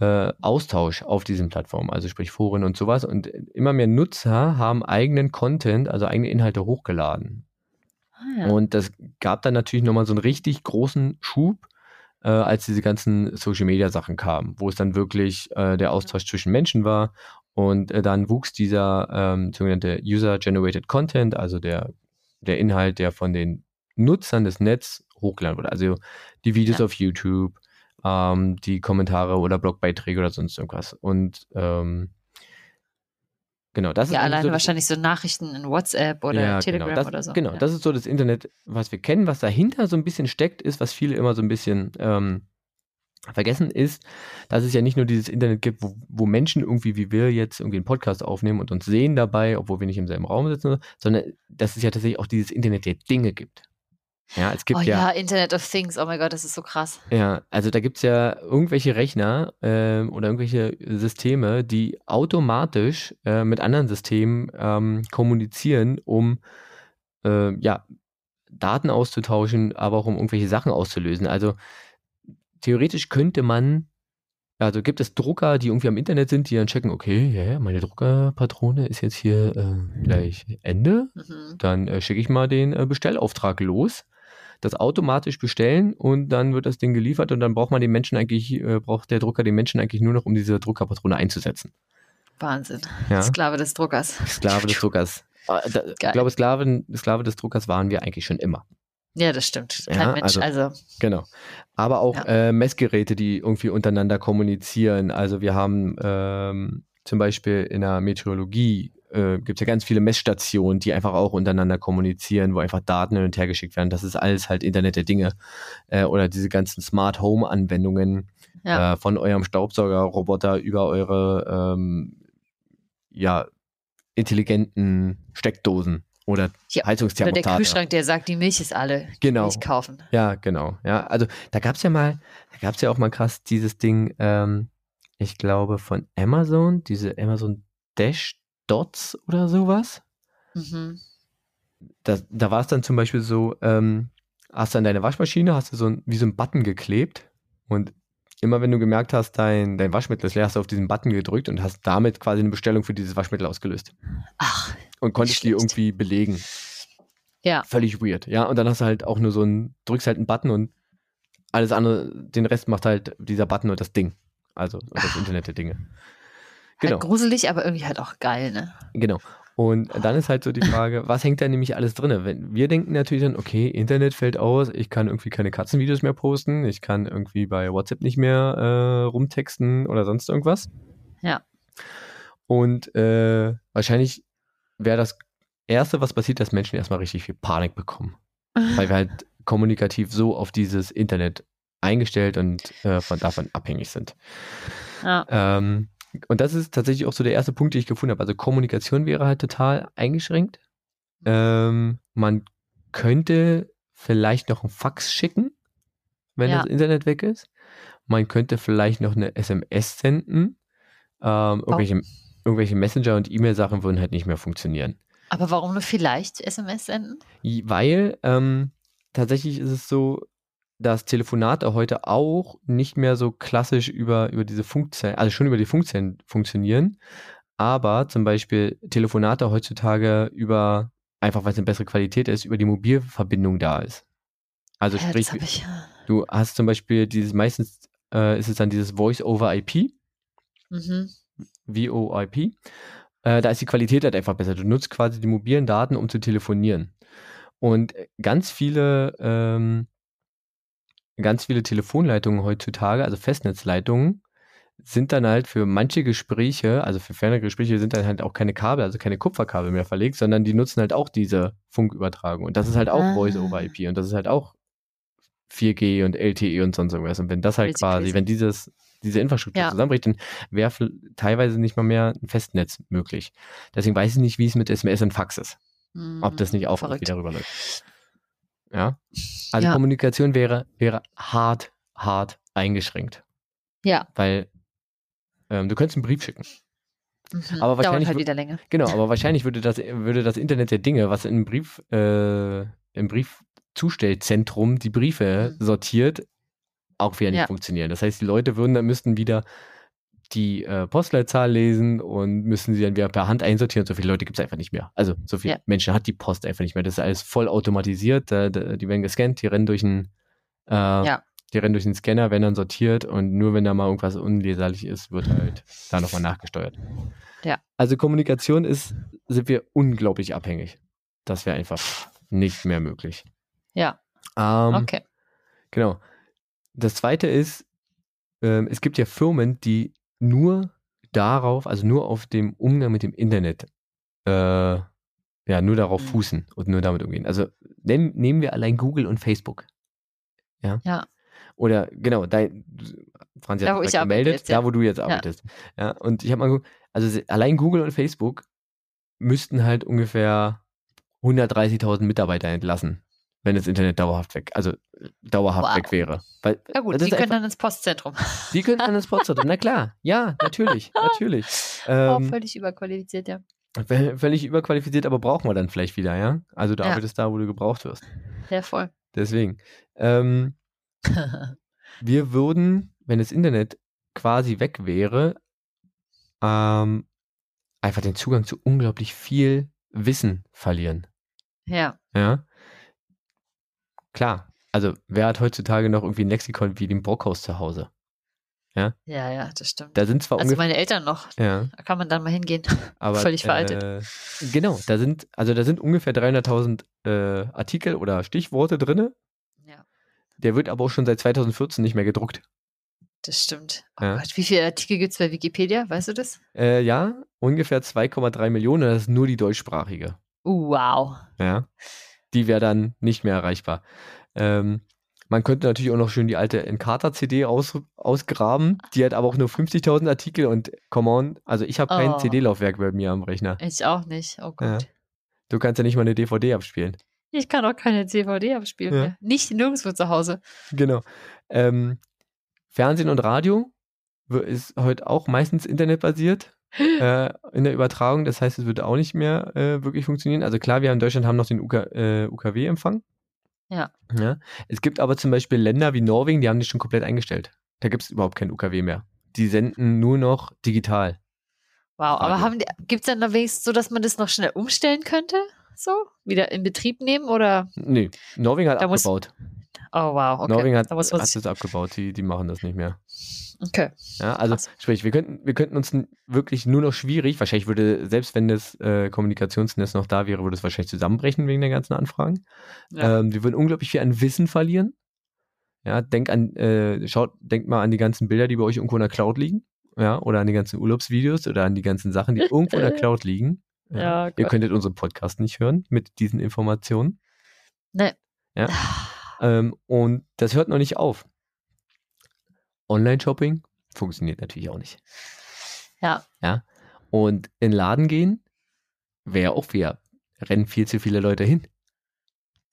äh, Austausch auf diesen Plattformen, also sprich Foren und sowas. Und immer mehr Nutzer haben eigenen Content, also eigene Inhalte hochgeladen. Ah, ja. Und das gab dann natürlich nochmal so einen richtig großen Schub, äh, als diese ganzen Social Media Sachen kamen, wo es dann wirklich äh, der Austausch zwischen Menschen war. Und äh, dann wuchs dieser ähm, sogenannte User-Generated Content, also der, der Inhalt, der von den Nutzern des Netz hochgeladen wurde. Also die Videos ja. auf YouTube, ähm, die Kommentare oder Blogbeiträge oder sonst irgendwas. Und ähm, genau, das ja, ist. allein so wahrscheinlich so Nachrichten in WhatsApp oder ja, genau, Telegram genau, das, oder so. Genau, ja. das ist so das Internet, was wir kennen. Was dahinter so ein bisschen steckt, ist, was viele immer so ein bisschen ähm, vergessen ist, dass es ja nicht nur dieses Internet gibt, wo, wo, Menschen irgendwie wie wir jetzt irgendwie einen Podcast aufnehmen und uns sehen dabei, obwohl wir nicht im selben Raum sitzen, sondern dass es ja tatsächlich auch dieses Internet der Dinge gibt. Ja, es gibt oh, ja, ja, Internet of Things, oh mein Gott, das ist so krass. Ja, also da gibt es ja irgendwelche Rechner äh, oder irgendwelche Systeme, die automatisch äh, mit anderen Systemen ähm, kommunizieren, um äh, ja, Daten auszutauschen, aber auch um irgendwelche Sachen auszulösen. Also theoretisch könnte man, also gibt es Drucker, die irgendwie am Internet sind, die dann checken, okay, ja, meine Druckerpatrone ist jetzt hier äh, gleich Ende. Mhm. Dann äh, schicke ich mal den äh, Bestellauftrag los das automatisch bestellen und dann wird das Ding geliefert und dann braucht man den Menschen eigentlich, äh, braucht der Drucker den Menschen eigentlich nur noch, um diese Druckerpatrone einzusetzen. Wahnsinn. Ja? Sklave des Druckers. Sklave des Druckers. Ah, ich glaube, Sklave, Sklave des Druckers waren wir eigentlich schon immer. Ja, das stimmt. Kein ja, Mensch, also, also, Genau. Aber auch ja. äh, Messgeräte, die irgendwie untereinander kommunizieren. Also wir haben ähm, zum Beispiel in der Meteorologie äh, gibt es ja ganz viele Messstationen, die einfach auch untereinander kommunizieren, wo einfach Daten hin und her geschickt werden. Das ist alles halt Internet der Dinge. Äh, oder diese ganzen Smart Home Anwendungen ja. äh, von eurem Staubsaugerroboter über eure ähm, ja, intelligenten Steckdosen oder ja, Heizungsthermostate. Oder der Kühlschrank, der sagt, die Milch ist alle. Genau. Milch kaufen. Ja, genau. Ja, also da gab es ja mal, da gab es ja auch mal krass dieses Ding, ähm, ich glaube von Amazon, diese Amazon Dash Dots oder sowas. Mhm. Da, da war es dann zum Beispiel so, ähm, hast du an deine Waschmaschine, hast du so ein, wie so ein Button geklebt und immer wenn du gemerkt hast, dein, dein Waschmittel ist leer, hast du auf diesen Button gedrückt und hast damit quasi eine Bestellung für dieses Waschmittel ausgelöst. Ach. Und konntest die irgendwie belegen. Ja. Völlig weird. Ja, und dann hast du halt auch nur so ein, drückst halt einen Button und alles andere, den Rest macht halt dieser Button und das Ding. Also das Internet der Dinge. Genau. Halt gruselig, aber irgendwie halt auch geil, ne? Genau. Und dann ist halt so die Frage, was hängt da nämlich alles drin? Wenn wir denken natürlich dann, okay, Internet fällt aus, ich kann irgendwie keine Katzenvideos mehr posten, ich kann irgendwie bei WhatsApp nicht mehr äh, rumtexten oder sonst irgendwas. Ja. Und äh, wahrscheinlich wäre das Erste, was passiert, dass Menschen erstmal richtig viel Panik bekommen. Weil wir halt kommunikativ so auf dieses Internet eingestellt und äh, von davon abhängig sind. Ja. Ähm, und das ist tatsächlich auch so der erste Punkt, den ich gefunden habe. Also Kommunikation wäre halt total eingeschränkt. Ähm, man könnte vielleicht noch ein Fax schicken, wenn Ja. das Internet weg ist. Man könnte vielleicht noch eine SMS senden. Ähm, irgendwelche, irgendwelche Messenger- und E-Mail-Sachen würden halt nicht mehr funktionieren. Aber warum nur vielleicht SMS senden? Weil ähm, tatsächlich ist es so, dass Telefonate heute auch nicht mehr so klassisch über, über diese Funkzellen, also schon über die Funkzellen funktionieren, aber zum Beispiel Telefonate heutzutage über, einfach weil es eine bessere Qualität ist, über die Mobilverbindung da ist. Also Ja, sprich, ich. du hast zum Beispiel dieses, meistens äh, ist es dann dieses Voice-over-IP, Mhm. VoIP. Äh, da ist die Qualität halt einfach besser. Du nutzt quasi die mobilen Daten, um zu telefonieren. Und ganz viele, ähm, ganz viele Telefonleitungen heutzutage, also Festnetzleitungen, sind dann halt für manche Gespräche, also für ferne Gespräche, sind dann halt auch keine Kabel, also keine Kupferkabel mehr verlegt, sondern die nutzen halt auch diese Funkübertragung. Und das ist halt auch Ah. Voice-over-IP und das ist halt auch 4G und LTE und sonst irgendwas. Und wenn das halt Crazy, quasi, crazy. wenn dieses, diese Infrastruktur Ja. zusammenbricht, dann wäre teilweise nicht mal mehr ein Festnetz möglich. Deswegen weiß ich nicht, wie es mit SMS und Fax ist. Ob das nicht auch wieder rüberläuft. Ja. Also Ja. Kommunikation wäre, wäre hart, hart eingeschränkt. Ja. Weil ähm, du könntest einen Brief schicken. Mhm. Aber Dauert wahrscheinlich halt wieder länger. Genau, aber wahrscheinlich würde das, würde das Internet der Dinge, was im Brief, äh, im Briefzustellzentrum die Briefe Mhm. sortiert, auch wieder nicht Ja. funktionieren. Das heißt, die Leute würden dann müssten wieder die äh, Postleitzahl lesen und müssen sie dann wieder per Hand einsortieren. So viele Leute gibt es einfach nicht mehr. Also so viele Ja. Menschen hat die Post einfach nicht mehr. Das ist alles voll automatisiert. Da, da, die werden gescannt, die rennen durch einen äh, Ja. die rennen durch den Scanner, werden dann sortiert und nur wenn da mal irgendwas unleserlich ist, wird halt da nochmal nachgesteuert. Ja. Also Kommunikation ist, sind wir unglaublich abhängig. Das wäre einfach nicht mehr möglich. Ja. Ähm, Okay. Genau. Das zweite ist, ähm, es gibt ja Firmen, die nur darauf, also nur auf dem Umgang mit dem Internet, äh, ja, nur darauf Mhm. fußen und nur damit umgehen. Also nehmen, nehmen wir allein Google und Facebook. Ja. Ja. Oder genau, da, Franzi Da, hat wo gesagt, ich gemeldet, jetzt, ja. da wo du jetzt arbeitest. Ja, und ich habe mal geguckt, also allein Google und Facebook müssten halt ungefähr 130.000 Mitarbeiter entlassen, wenn das Internet dauerhaft weg, also dauerhaft Wow. weg wäre. Weil, Ja gut, die können einfach, dann ins Postzentrum. die können an das Potsdam, na klar, ja, natürlich, natürlich. oh, Ähm, völlig überqualifiziert, ja. völ- völlig überqualifiziert, aber brauchen wir dann vielleicht wieder, ja? Also du Ja. arbeitest da, wo du gebraucht wirst. Ja, voll. Deswegen. Ähm, wir würden, wenn das Internet quasi weg wäre, ähm, einfach den Zugang zu unglaublich viel Wissen verlieren. ja. Ja. Klar. Also, wer hat heutzutage noch irgendwie ein Lexikon wie den Brockhaus zu Hause? Ja, ja, das stimmt. Da sind zwar Also meine Eltern noch. Ja, Da kann man dann mal hingehen. aber. Völlig veraltet. Äh, genau, da sind, also da sind ungefähr 300.000 äh, Artikel oder Stichworte drin. Ja, Der wird aber auch schon seit 2014 nicht mehr gedruckt. das stimmt. Oh Ja. Gott, wie viele Artikel gibt es bei Wikipedia? Weißt du das? Äh, ja, ungefähr 2,3 Millionen, das ist nur die deutschsprachige. Uh, wow. Ja. Die wäre dann nicht mehr erreichbar. Ähm, man könnte natürlich auch noch schön die alte Encarta-CD aus, ausgraben. Die hat aber auch nur 50.000 Artikel und come on, also ich habe kein Oh. CD-Laufwerk bei mir am Rechner. Ich auch nicht. Oh Gott. Ja. Du kannst ja nicht mal eine DVD abspielen. Ich kann auch keine DVD abspielen Ja. mehr. Nicht nirgendwo zu Hause. Genau. Ähm, Fernsehen und Radio ist heute auch meistens internetbasiert äh, in der Übertragung. Das heißt, es würde auch nicht mehr äh, wirklich funktionieren. Also klar, wir in Deutschland haben noch den UK, äh, UKW-Empfang. Ja. ja. Es gibt aber zum Beispiel Länder wie Norwegen, die haben das schon komplett eingestellt. Da gibt es überhaupt kein UKW mehr. Die senden nur noch digital. Wow, aber Radio. die, gibt es dann da wenigstens so, dass man das noch schnell umstellen könnte? So? Wieder in Betrieb nehmen oder? Nee, Norwegen hat Da muss- abgebaut. Oh, wow, okay. Norwegen hat, da hat das abgebaut. Die, die machen das nicht mehr. okay. Ja, also Krass. sprich, wir könnten, wir könnten uns wirklich nur noch schwierig, wahrscheinlich würde, selbst wenn das äh, Kommunikationsnetz noch da wäre, würde es wahrscheinlich zusammenbrechen wegen der ganzen Anfragen. Ja. Ähm, wir würden unglaublich viel an Wissen verlieren. Ja, denk an, äh, schaut, denkt mal an die ganzen Bilder, die bei euch irgendwo in der Cloud liegen. Ja, oder an die ganzen Urlaubsvideos oder an die ganzen Sachen, die irgendwo in der Cloud liegen. Ja, Ihr Gott. könntet unseren Podcast nicht hören mit diesen Informationen. Ne. Ja. Ähm, und das hört noch nicht auf. Online-Shopping funktioniert natürlich auch nicht. Ja. Ja. Und in den Laden gehen wäre auch wieder, rennen viel zu viele Leute hin.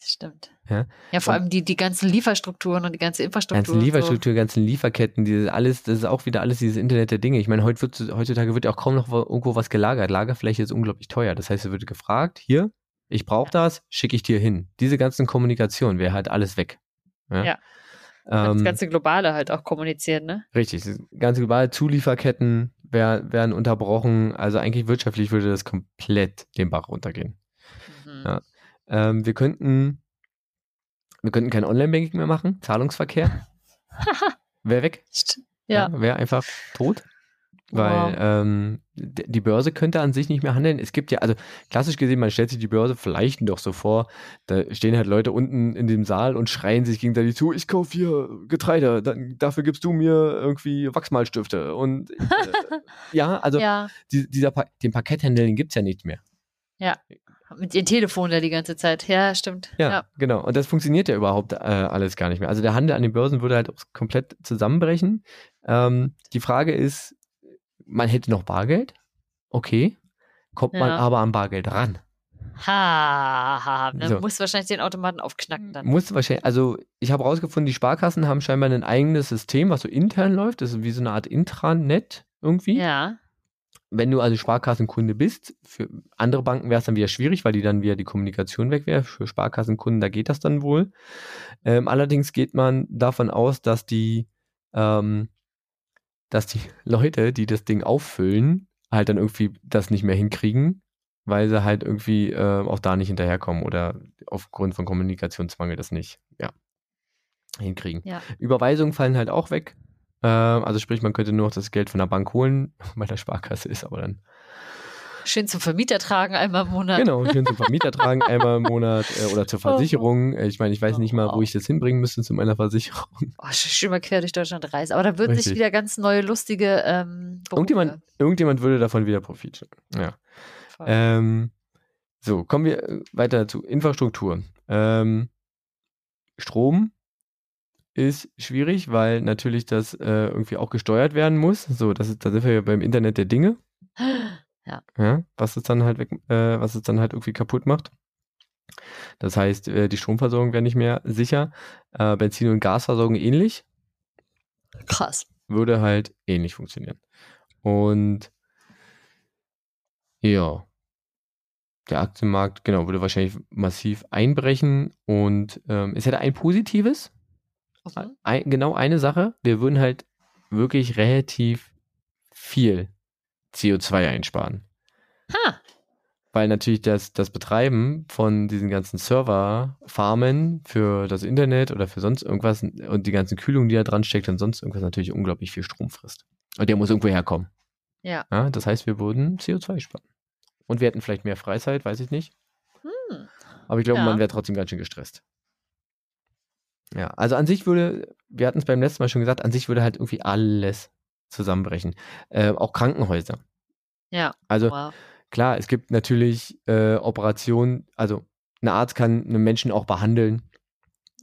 Stimmt. Ja. Ja, vor Und- allem die, die ganzen Lieferstrukturen und die ganze Infrastruktur. ganzen Lieferstruktur, ganzen Lieferketten, dieses alles, das ist auch wieder alles dieses Internet der Dinge. Ich meine, heutzutage wird ja auch kaum noch wo- irgendwo was gelagert. Lagerfläche ist unglaublich teuer. Das heißt, es wird gefragt, hier, ich brauche das, schicke ich dir hin. Diese ganzen Kommunikation wäre halt alles weg. Ja. Ja. So. das Ähm, ganze Globale halt auch kommunizieren, ne? richtig, das ganze global Zulieferketten wär, werden unterbrochen. Also eigentlich wirtschaftlich würde das komplett den Bach runtergehen. Mhm. Ja. Ähm, wir könnten, wir könnten kein Online-Banking mehr machen. Zahlungsverkehr wäre weg. St- ja. wäre einfach tot. Weil Wow. ähm, die Börse könnte an sich nicht mehr handeln. Es gibt ja, also klassisch gesehen, man stellt sich die Börse vielleicht doch so vor, da stehen halt Leute unten in dem Saal und schreien sich gegenseitig zu, ich kaufe hier Getreide, dann, dafür gibst du mir irgendwie Wachsmalstifte. Und äh, ja, also ja. die, dieser pa den Parketthändler, den gibt es ja nicht mehr. Mit ihrem Telefon da die ganze Zeit. Ja, stimmt. Ja, Ja. genau. Und das funktioniert ja überhaupt äh, alles gar nicht mehr. Also der Handel an den Börsen würde halt komplett zusammenbrechen. Ähm, die Frage ist, man hätte noch Bargeld. Okay. Kommt man Ja. aber am Bargeld ran? Ha, ha, ha. Dann So. musst du wahrscheinlich den Automaten aufknacken dann. Muss wahrscheinlich, also ich habe rausgefunden, die Sparkassen haben scheinbar ein eigenes System, was so intern läuft. Das ist wie so eine Art Intranet irgendwie. Ja. Wenn du also Sparkassenkunde bist, für andere Banken wäre es dann wieder schwierig, weil die dann wieder die Kommunikation weg wäre. Für Sparkassenkunden, da geht das dann wohl. Ähm, allerdings geht man davon aus, dass die, ähm, dass die Leute, die das Ding auffüllen, halt dann irgendwie das nicht mehr hinkriegen, weil sie halt irgendwie äh, auch da nicht hinterherkommen oder aufgrund von Kommunikationsmangel das nicht, ja, hinkriegen. Ja. Überweisungen fallen halt auch weg. Ähm, also sprich, man könnte nur noch das Geld von der Bank holen, weil der Sparkasse ist, aber dann Schön zum Vermieter tragen einmal im Monat. Genau, schön zum Vermieter tragen einmal im Monat äh, oder zur Oh. Versicherung. Äh, Ich meine, ich weiß nicht mal, wo ich das hinbringen müsste zu meiner Versicherung. Oh, sch- schön mal quer durch Deutschland reisen. Aber da würden sich Richtig. wieder ganz neue, lustige ähm, Berufe- Irgendjemand, irgendjemand würde davon wieder Profit schlagen. Ja. Ähm, so, kommen wir äh, weiter zu Infrastruktur. Ähm, Strom ist schwierig, weil natürlich das äh, irgendwie auch gesteuert werden muss. So, das ist, da sind wir ja beim Internet der Dinge. Ja, was es dann halt weg, äh, was es dann halt irgendwie kaputt macht. Das heißt, äh, die Stromversorgung wäre nicht mehr sicher. Äh, Benzin- und Gasversorgung ähnlich, Krass. würde halt ähnlich funktionieren. Und ja, der Aktienmarkt, genau, würde wahrscheinlich massiv einbrechen. Und ähm, es hätte ein Positives, Mhm. ein, genau eine Sache. Wir würden halt wirklich relativ viel CO2 einsparen. Ha. weil natürlich das, das Betreiben von diesen ganzen Serverfarmen für das Internet oder für sonst irgendwas und die ganzen Kühlung, die da dran steckt und sonst irgendwas natürlich unglaublich viel Strom frisst. Und der muss irgendwo herkommen. Ja. Ja, das heißt, wir würden CO2 sparen. Und wir hätten vielleicht mehr Freizeit, weiß ich nicht. Hm. Aber ich glaube, Ja. man wäre trotzdem ganz schön gestresst. Ja, also an sich würde, wir hatten es beim letzten Mal schon gesagt, an sich würde halt irgendwie alles zusammenbrechen. Äh, auch Krankenhäuser. Ja. Also Wow. Klar, es gibt natürlich äh, Operationen, also ein Arzt kann einen Menschen auch behandeln.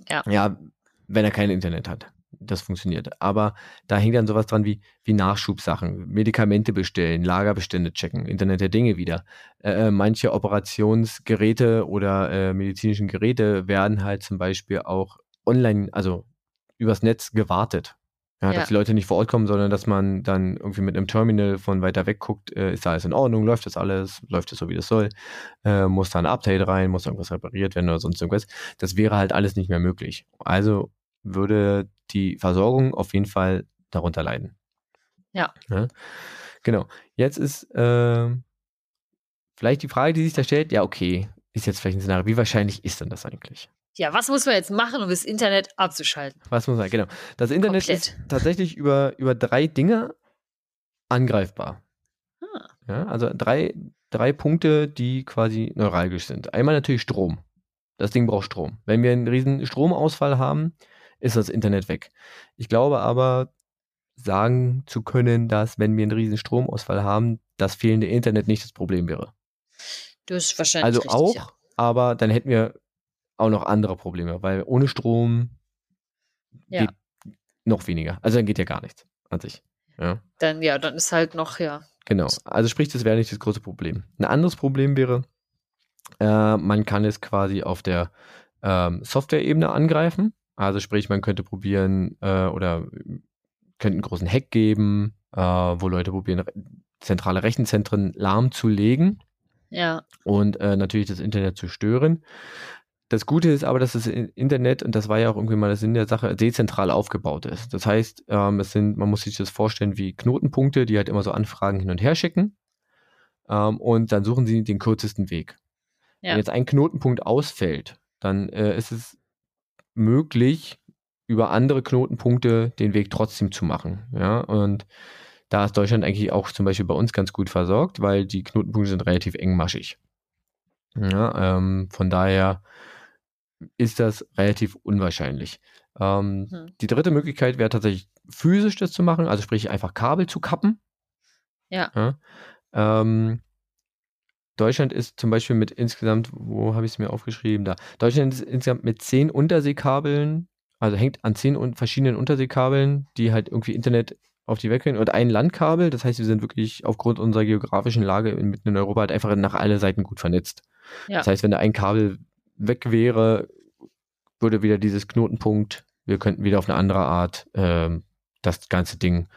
Ja. Ja, wenn er kein Internet hat. Das funktioniert. Aber da hängt dann sowas dran wie, wie Nachschubsachen, Medikamente bestellen, Lagerbestände checken, Internet der Dinge wieder. Äh, äh, manche Operationsgeräte oder äh, medizinischen Geräte werden halt zum Beispiel auch online, also übers Netz gewartet. Ja, Ja. dass die Leute nicht vor Ort kommen, sondern dass man dann irgendwie mit einem Terminal von weiter weg guckt, äh, ist da alles in Ordnung, läuft das alles, läuft das so, wie das soll, äh, muss da ein Update rein, muss irgendwas repariert werden oder sonst irgendwas. Das wäre halt alles nicht mehr möglich. Also würde die Versorgung auf jeden Fall darunter leiden. Ja. Genau. Jetzt ist ähm, vielleicht die Frage, die sich da stellt, ja, okay, ist jetzt vielleicht ein Szenario, wie wahrscheinlich ist denn das eigentlich? Ja, was muss man jetzt machen, um das Internet abzuschalten? Was muss man? Genau. Das Internet Komplett. ist tatsächlich über, über drei Dinge angreifbar. Ah. Ja, also drei, drei Punkte, die quasi neuralgisch sind. Einmal natürlich Strom. Das Ding braucht Strom. Wenn wir einen riesen Stromausfall haben, ist das Internet weg. Ich glaube aber, sagen zu können, dass wenn wir einen riesen Stromausfall haben, das fehlende Internet nicht das Problem wäre. Das ist wahrscheinlich Also richtig, auch, ja. aber dann hätten wir auch noch andere Probleme, weil ohne Strom Ja. geht noch weniger. Also dann geht ja gar nichts an sich. Ja. Dann, ja, dann ist halt noch, ja. Genau. Also sprich, das wäre nicht das große Problem. Ein anderes Problem wäre, äh, man kann es quasi auf der ähm, Software-Ebene angreifen. Also sprich, man könnte probieren äh, oder könnte einen großen Hack geben, äh, wo Leute probieren, re- zentrale Rechenzentren lahmzulegen Ja, und äh, natürlich das Internet zu stören. Das Gute ist aber, dass das Internet, und das war ja auch irgendwie mal der Sinn der Sache, dezentral aufgebaut ist. Das heißt, ähm, es sind, man muss sich das vorstellen wie Knotenpunkte, die halt immer so Anfragen hin und her schicken. Ähm, und dann suchen sie den kürzesten Weg. Ja. Wenn jetzt ein Knotenpunkt ausfällt, dann äh, ist es möglich, über andere Knotenpunkte den Weg trotzdem zu machen. Ja, und da ist Deutschland eigentlich auch zum Beispiel bei uns ganz gut versorgt, weil die Knotenpunkte sind relativ engmaschig. Ja, ähm, von daher ist das relativ unwahrscheinlich. Ähm, Hm. Die dritte Möglichkeit wäre tatsächlich physisch das zu machen, also sprich einfach Kabel zu kappen. Ja. Ähm, Deutschland ist zum Beispiel mit insgesamt, wo habe ich es mir aufgeschrieben? Da. Deutschland ist insgesamt mit zehn Unterseekabeln, also hängt an zehn un verschiedenen Unterseekabeln, die halt irgendwie Internet auf die Welt können und ein Landkabel. Das heißt, wir sind wirklich aufgrund unserer geografischen Lage in, mitten in Europa halt einfach nach alle Seiten gut vernetzt. Ja. Das heißt, wenn da ein Kabel weg wäre, würde wieder dieses Knotenpunkt, wir könnten wieder auf eine andere Art ähm, das ganze Ding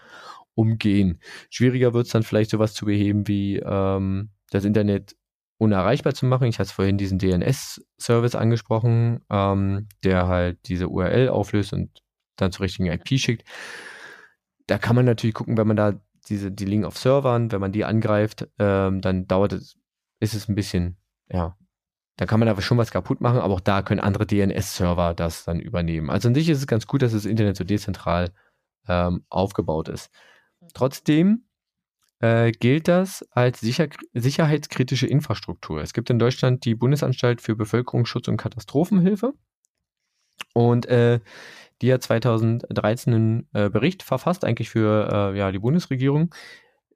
umgehen. Schwieriger wird es dann vielleicht sowas zu beheben wie ähm, das Internet unerreichbar zu machen. Ich hatte vorhin diesen DNS-Service angesprochen, ähm, der halt diese URL auflöst und dann zur richtigen IP schickt. Da kann man natürlich gucken, wenn man da diese, die liegen auf Servern, wenn man die angreift, ähm, dann dauert es, ist es ein bisschen, ja, da kann man aber schon was kaputt machen, aber auch da können andere DNS-Server das dann übernehmen. Also an sich ist es ganz gut, dass das Internet so dezentral ähm, aufgebaut ist. Trotzdem äh, gilt das als sicher, sicherheitskritische Infrastruktur. Es gibt in Deutschland die Bundesanstalt für Bevölkerungsschutz und Katastrophenhilfe. Und äh, die hat 2013 einen äh, Bericht verfasst, eigentlich für äh, ja, die Bundesregierung.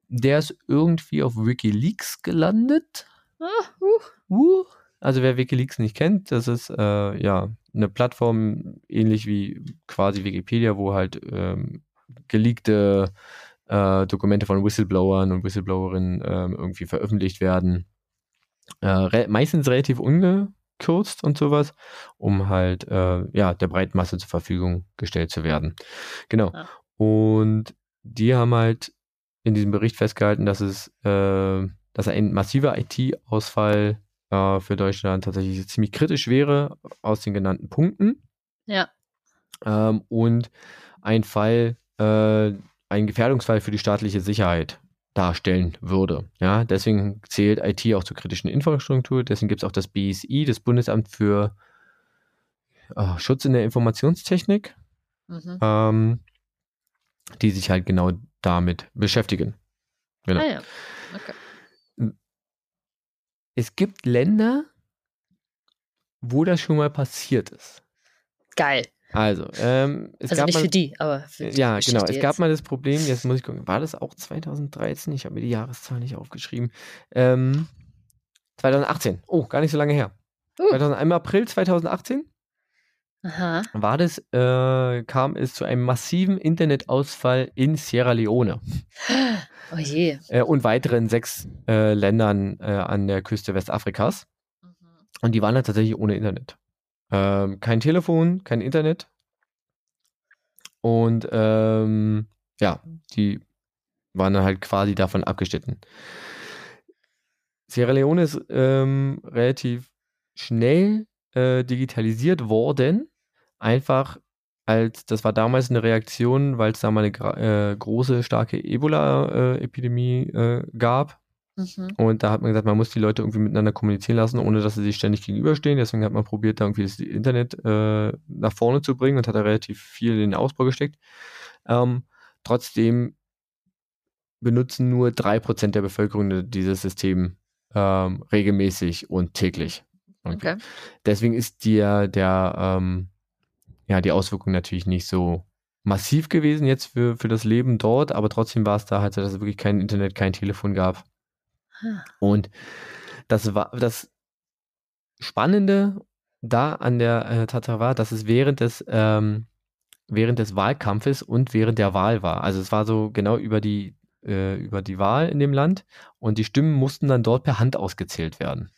Der ist irgendwie auf Wikileaks gelandet. Ah, uh. Uh, also wer Wikileaks nicht kennt, das ist äh, ja eine Plattform ähnlich wie quasi Wikipedia, wo halt ähm, geleakte äh, Dokumente von Whistleblowern und Whistleblowerinnen ähm, irgendwie veröffentlicht werden. Äh, re meistens relativ ungekürzt und sowas, um halt äh, ja der Breitmasse zur Verfügung gestellt zu werden. Genau. Ja. Und die haben halt in diesem Bericht festgehalten, dass es äh, dass ein massiver IT-Ausfall äh, für Deutschland tatsächlich ziemlich kritisch wäre aus den genannten Punkten. Ja. Ähm, und ein Fall, äh, ein Gefährdungsfall für die staatliche Sicherheit darstellen würde. Ja, deswegen zählt IT auch zur kritischen Infrastruktur. Deswegen gibt es auch das BSI, das Bundesamt für äh, Schutz in der Informationstechnik, Mhm. ähm, die sich halt genau damit beschäftigen. Genau. Ah, ja. Okay. Es gibt Länder, wo das schon mal passiert ist. Geil. Also, ähm, es also gab nicht mal, für die, aber für die Ja, genau. Geschichte Es gab jetzt. mal das Problem, jetzt muss ich gucken, war das auch 2013? Ich habe mir die Jahreszahl nicht aufgeschrieben. Ähm, 2018. Oh, gar nicht so lange her. Uh. 2000, Im April 2018 Aha. war das, äh, kam es zu einem massiven Internetausfall in Sierra Leone Oh je. äh, und weiteren sechs äh, Ländern äh, an der Küste Westafrikas. Mhm. Und die waren dann tatsächlich ohne Internet. Ähm, kein Telefon, kein Internet. Und ähm, ja, die waren dann halt quasi davon abgeschnitten. Sierra Leone ist ähm, relativ schnell äh, digitalisiert worden. Einfach als, das war damals eine Reaktion, weil es da mal eine äh, große, starke Ebola-Epidemie äh, gab. Mhm. Und da hat man gesagt, man muss die Leute irgendwie miteinander kommunizieren lassen, ohne dass sie sich ständig gegenüberstehen. Deswegen hat man probiert, da irgendwie das Internet äh, nach vorne zu bringen und hat da relativ viel in den Ausbau gesteckt. Ähm, trotzdem benutzen nur 3% der Bevölkerung dieses System ähm, regelmäßig und täglich. Okay. Deswegen ist der, der, ähm, ja, die Auswirkung natürlich nicht so massiv gewesen jetzt für, für das Leben dort, aber trotzdem war es da halt so, dass es wirklich kein Internet, kein Telefon gab. Ah. Und Das war das Spannende da an der äh, Tatsache war, dass es während des ähm, während des Wahlkampfes und während der Wahl war. Also es war so genau über die äh, über die Wahl in dem Land und die Stimmen mussten dann dort per Hand ausgezählt werden.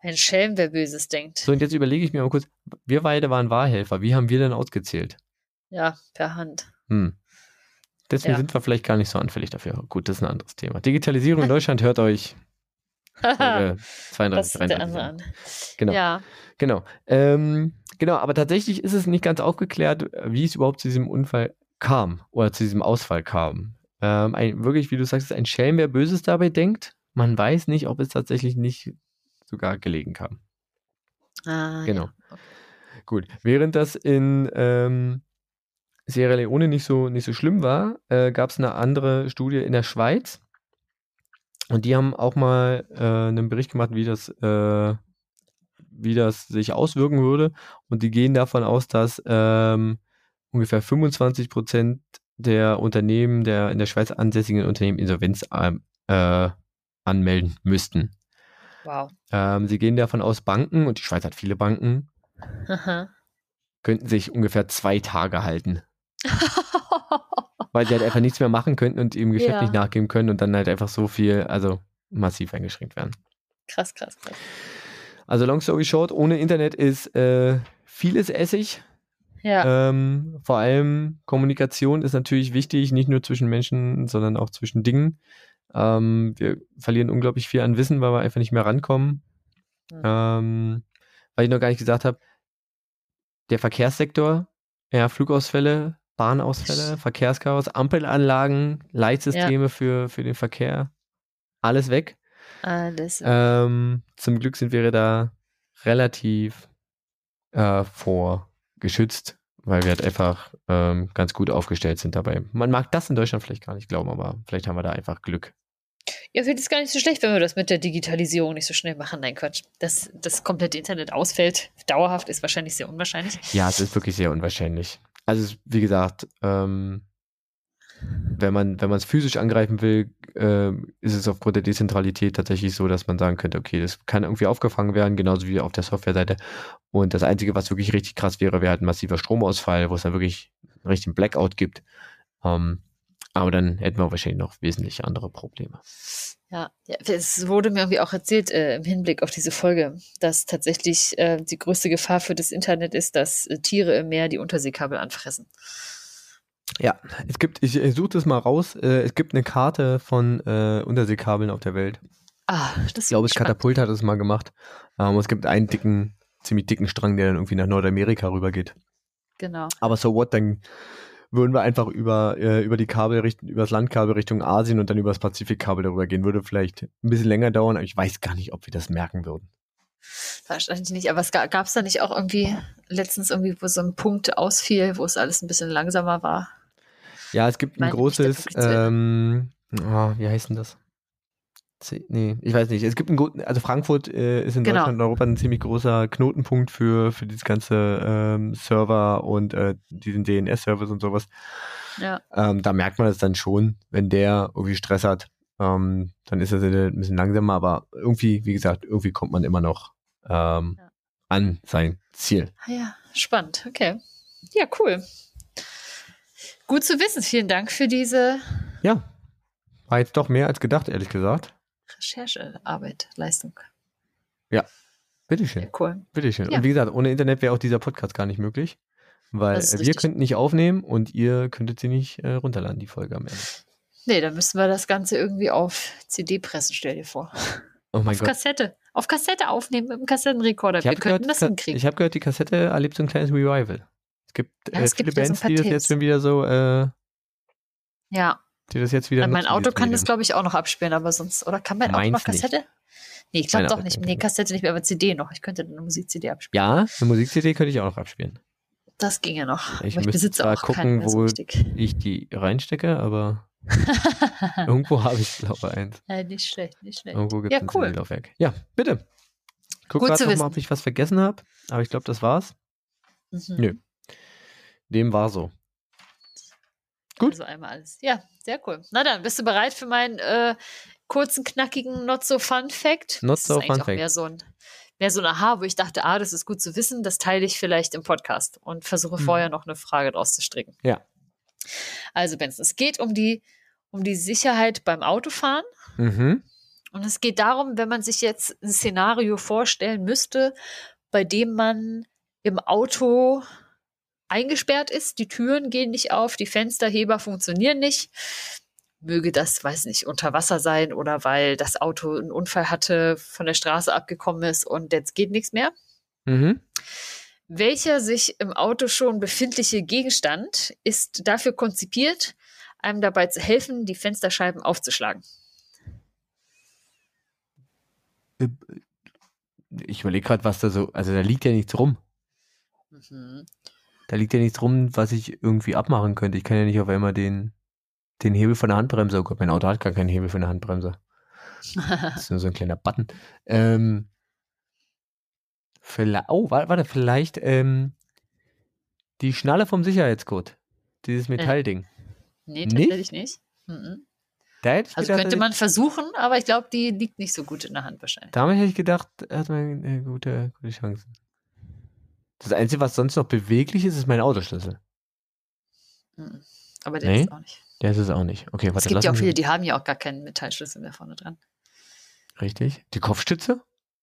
Ein Schelm, wer Böses denkt. So, und jetzt überlege ich mir mal kurz, wir beide waren Wahlhelfer, wie haben wir denn ausgezählt? Ja, per Hand. Hm. Deswegen Ja. sind wir vielleicht gar nicht so anfällig dafür. Gut, das ist ein anderes Thema. Digitalisierung in Deutschland hört euch Folge 32, das ist der 33 andere an. an. Genau. Ja, Genau. Ähm, genau, aber tatsächlich ist es nicht ganz aufgeklärt, wie es überhaupt zu diesem Unfall kam oder zu diesem Ausfall kam. Ähm, ein, wirklich, wie du sagst, ein Schelm, wer Böses dabei denkt. Man weiß nicht, ob es tatsächlich nicht sogar gelegen kam. ah, Genau. Ja. Gut. Während das in ähm, Sierra Leone nicht so, nicht so schlimm war, äh, gab es eine andere Studie in der Schweiz. Und die haben auch mal äh, einen Bericht gemacht, wie das, äh, wie das sich auswirken würde. Und die gehen davon aus, dass ähm, ungefähr 25 Prozent der Unternehmen, der in der Schweiz ansässigen Unternehmen Insolvenz ähm, äh, anmelden müssten. Wow. Ähm, sie gehen davon aus, Banken, und die Schweiz hat viele Banken, Aha. könnten sich ungefähr zwei Tage halten. Weil sie halt einfach nichts mehr machen könnten und ihrem Geschäft Ja. nicht nachgeben können und dann halt einfach so viel, also massiv eingeschränkt werden. krass, krass, krass. Also long story short, ohne Internet ist äh, vieles Essig. Ja, Ähm, vor allem Kommunikation ist natürlich wichtig, nicht nur zwischen Menschen, sondern auch zwischen Dingen. Ähm, wir verlieren unglaublich viel an Wissen, weil wir einfach nicht mehr rankommen. Mhm. Ähm, weil ich noch gar nicht gesagt habe, der Verkehrssektor, ja, Flugausfälle, Bahnausfälle, Verkehrschaos, Ampelanlagen, Leitsysteme für, für den Verkehr, alles weg. alles. Ähm, zum Glück sind wir da relativ äh, vor geschützt, weil wir halt einfach ähm, ganz gut aufgestellt sind dabei. Man mag das in Deutschland vielleicht gar nicht glauben, aber vielleicht haben wir da einfach Glück. Ja, finde es gar nicht so schlecht, wenn wir das mit der Digitalisierung nicht so schnell machen. Nein, Quatsch. Dass das komplette Internet ausfällt, dauerhaft, ist wahrscheinlich sehr unwahrscheinlich. Ja, es ist wirklich sehr unwahrscheinlich. Also wie gesagt, ähm, wenn man wenn es physisch angreifen will, ähm, ist es aufgrund der Dezentralität tatsächlich so, dass man sagen könnte, okay, das kann irgendwie aufgefangen werden, genauso wie auf der Softwareseite. Und das Einzige, was wirklich richtig krass wäre, wäre halt ein massiver Stromausfall, wo es dann wirklich einen richtigen Blackout gibt. Ähm, aber dann hätten wir wahrscheinlich noch wesentlich andere Probleme. Ja, ja, es wurde mir irgendwie auch erzählt äh, im Hinblick auf diese Folge, dass tatsächlich äh, die größte Gefahr für das Internet ist, dass äh, Tiere im Meer die Unterseekabel anfressen. Ja, es gibt, ich, ich suche das mal raus, äh, es gibt eine Karte von äh, Unterseekabeln auf der Welt. Ah, das Ich glaube, das. Katapult hat es mal gemacht. Ähm, es gibt einen dicken, ziemlich dicken Strang, der dann irgendwie nach Nordamerika rübergeht. Genau. Aber so what, dann würden wir einfach über, äh, über die Kabel richten, über das Landkabel Richtung Asien und dann über das Pazifikkabel darüber gehen. Würde vielleicht ein bisschen länger dauern, aber ich weiß gar nicht, ob wir das merken würden. Wahrscheinlich nicht, aber es gab es da nicht auch irgendwie letztens irgendwie, wo so ein Punkt ausfiel, wo es alles ein bisschen langsamer war? Ja, es gibt ein Meine großes, ähm, oh, wie heißt denn das? C nee, ich weiß nicht. Es gibt ein gut, also Frankfurt äh, ist in Genau. Deutschland und Europa ein ziemlich großer Knotenpunkt für, für dieses ganze ähm, Server und äh, diesen DNS-Service und sowas. Ja. Ähm, da merkt man es dann schon, wenn der irgendwie Stress hat, ähm, dann ist das ein bisschen langsamer, aber irgendwie, wie gesagt, irgendwie kommt man immer noch ähm, Ja. an sein Ziel. Ah ja, spannend. Okay. Ja, cool. Gut zu wissen. Vielen Dank für diese Ja, war jetzt doch mehr als gedacht, ehrlich gesagt. Recherchearbeit, Leistung. Bitteschön. Ja, cool. Bitteschön. Ja. Und wie gesagt, ohne Internet wäre auch dieser Podcast gar nicht möglich. Weil wir richtig. könnten nicht aufnehmen und ihr könntet sie nicht äh, runterladen, die Folge am Ende. Nee, dann müssen wir das Ganze irgendwie auf CD pressen, stell dir vor. Oh mein auf Gott. Kassette. Auf Kassette aufnehmen mit dem Kassettenrekorder. Ich Wir habe könnten gehört, das hinkriegen. ich hab gehört, die Kassette erlebt so ein kleines Revival. Es gibt, Ja, äh, es viele gibt ja so ein Bands, paar die das jetzt schon wieder so, äh, ja, die das jetzt wieder mein Auto kann das, Medium. glaube ich, auch noch abspielen, aber sonst. Oder kann mein Auto Meins noch Kassette? Nee, ich glaube doch Auto nicht. Nee, nicht. Kassette nicht mehr, aber CD noch. Ich könnte eine Musik-CD abspielen. Ja, eine Musik-CD könnte ich auch noch abspielen. Das ginge noch. Ich ich müsste besitze zwar auch gucken, so wo- richtig. Ich die reinstecke, aber irgendwo habe ich, glaube ich, eins. ja, nicht schlecht, nicht schlecht. Irgendwo gibt es Ja, ein cool. CD-Laufwerk. Ja, bitte. Guck gerade mal, ob ich was vergessen habe. Aber ich glaube, das war's. Mhm. Nö. Dem war so. Gut. Also einmal alles. Ja, sehr cool. Na dann, bist du bereit für mein äh, kurzen, knackigen Not so Fun Fact. Not so eigentlich Fun auch Fact. Mehr so ein, mehr so ein Aha, wo ich dachte, ah, das ist gut zu wissen, das teile ich vielleicht im Podcast und versuche Hm. vorher noch eine Frage draus zu stricken. Ja. Also, Benson, es geht um die, um die Sicherheit beim Autofahren. Mhm. Und es geht darum, wenn man sich jetzt ein Szenario vorstellen müsste, bei dem man im Auto eingesperrt ist, die Türen gehen nicht auf, die Fensterheber funktionieren nicht. Möge das, weiß nicht, unter Wasser sein oder weil das Auto einen Unfall hatte, von der Straße abgekommen ist und jetzt geht nichts mehr. Mhm. Welcher sich im Auto schon befindliche Gegenstand ist dafür konzipiert, einem dabei zu helfen, die Fensterscheiben aufzuschlagen? Äh, Ich überlege gerade, was da so, also da liegt ja nichts rum. Mhm. Da liegt ja nichts rum, was ich irgendwie abmachen könnte. Ich kann ja nicht auf einmal den, den Hebel von der Handbremse, oh Gott, mein Auto hat gar keinen Hebel von der Handbremse. Das ist nur so ein kleiner Button. Ähm, vielleicht, oh, warte, vielleicht ähm, die Schnalle vom Sicherheitsgurt. Dieses Metallding. Nee, Nicht? tatsächlich nicht. Mhm. Hätte ich Also gedacht, könnte man versuchen, aber ich glaube, die liegt nicht so gut in der Hand wahrscheinlich. ich, damit hätte ich gedacht, hat man äh, gute, gute Chancen. Das Einzige, was sonst noch beweglich ist, ist mein Autoschlüssel. Mhm. Aber der Nee? ist auch nicht. Der ist es auch nicht. Okay, Es warte, gibt ja auch viele, die haben ja auch gar keinen Metallschlüssel mehr vorne dran. Richtig. Die Kopfstütze?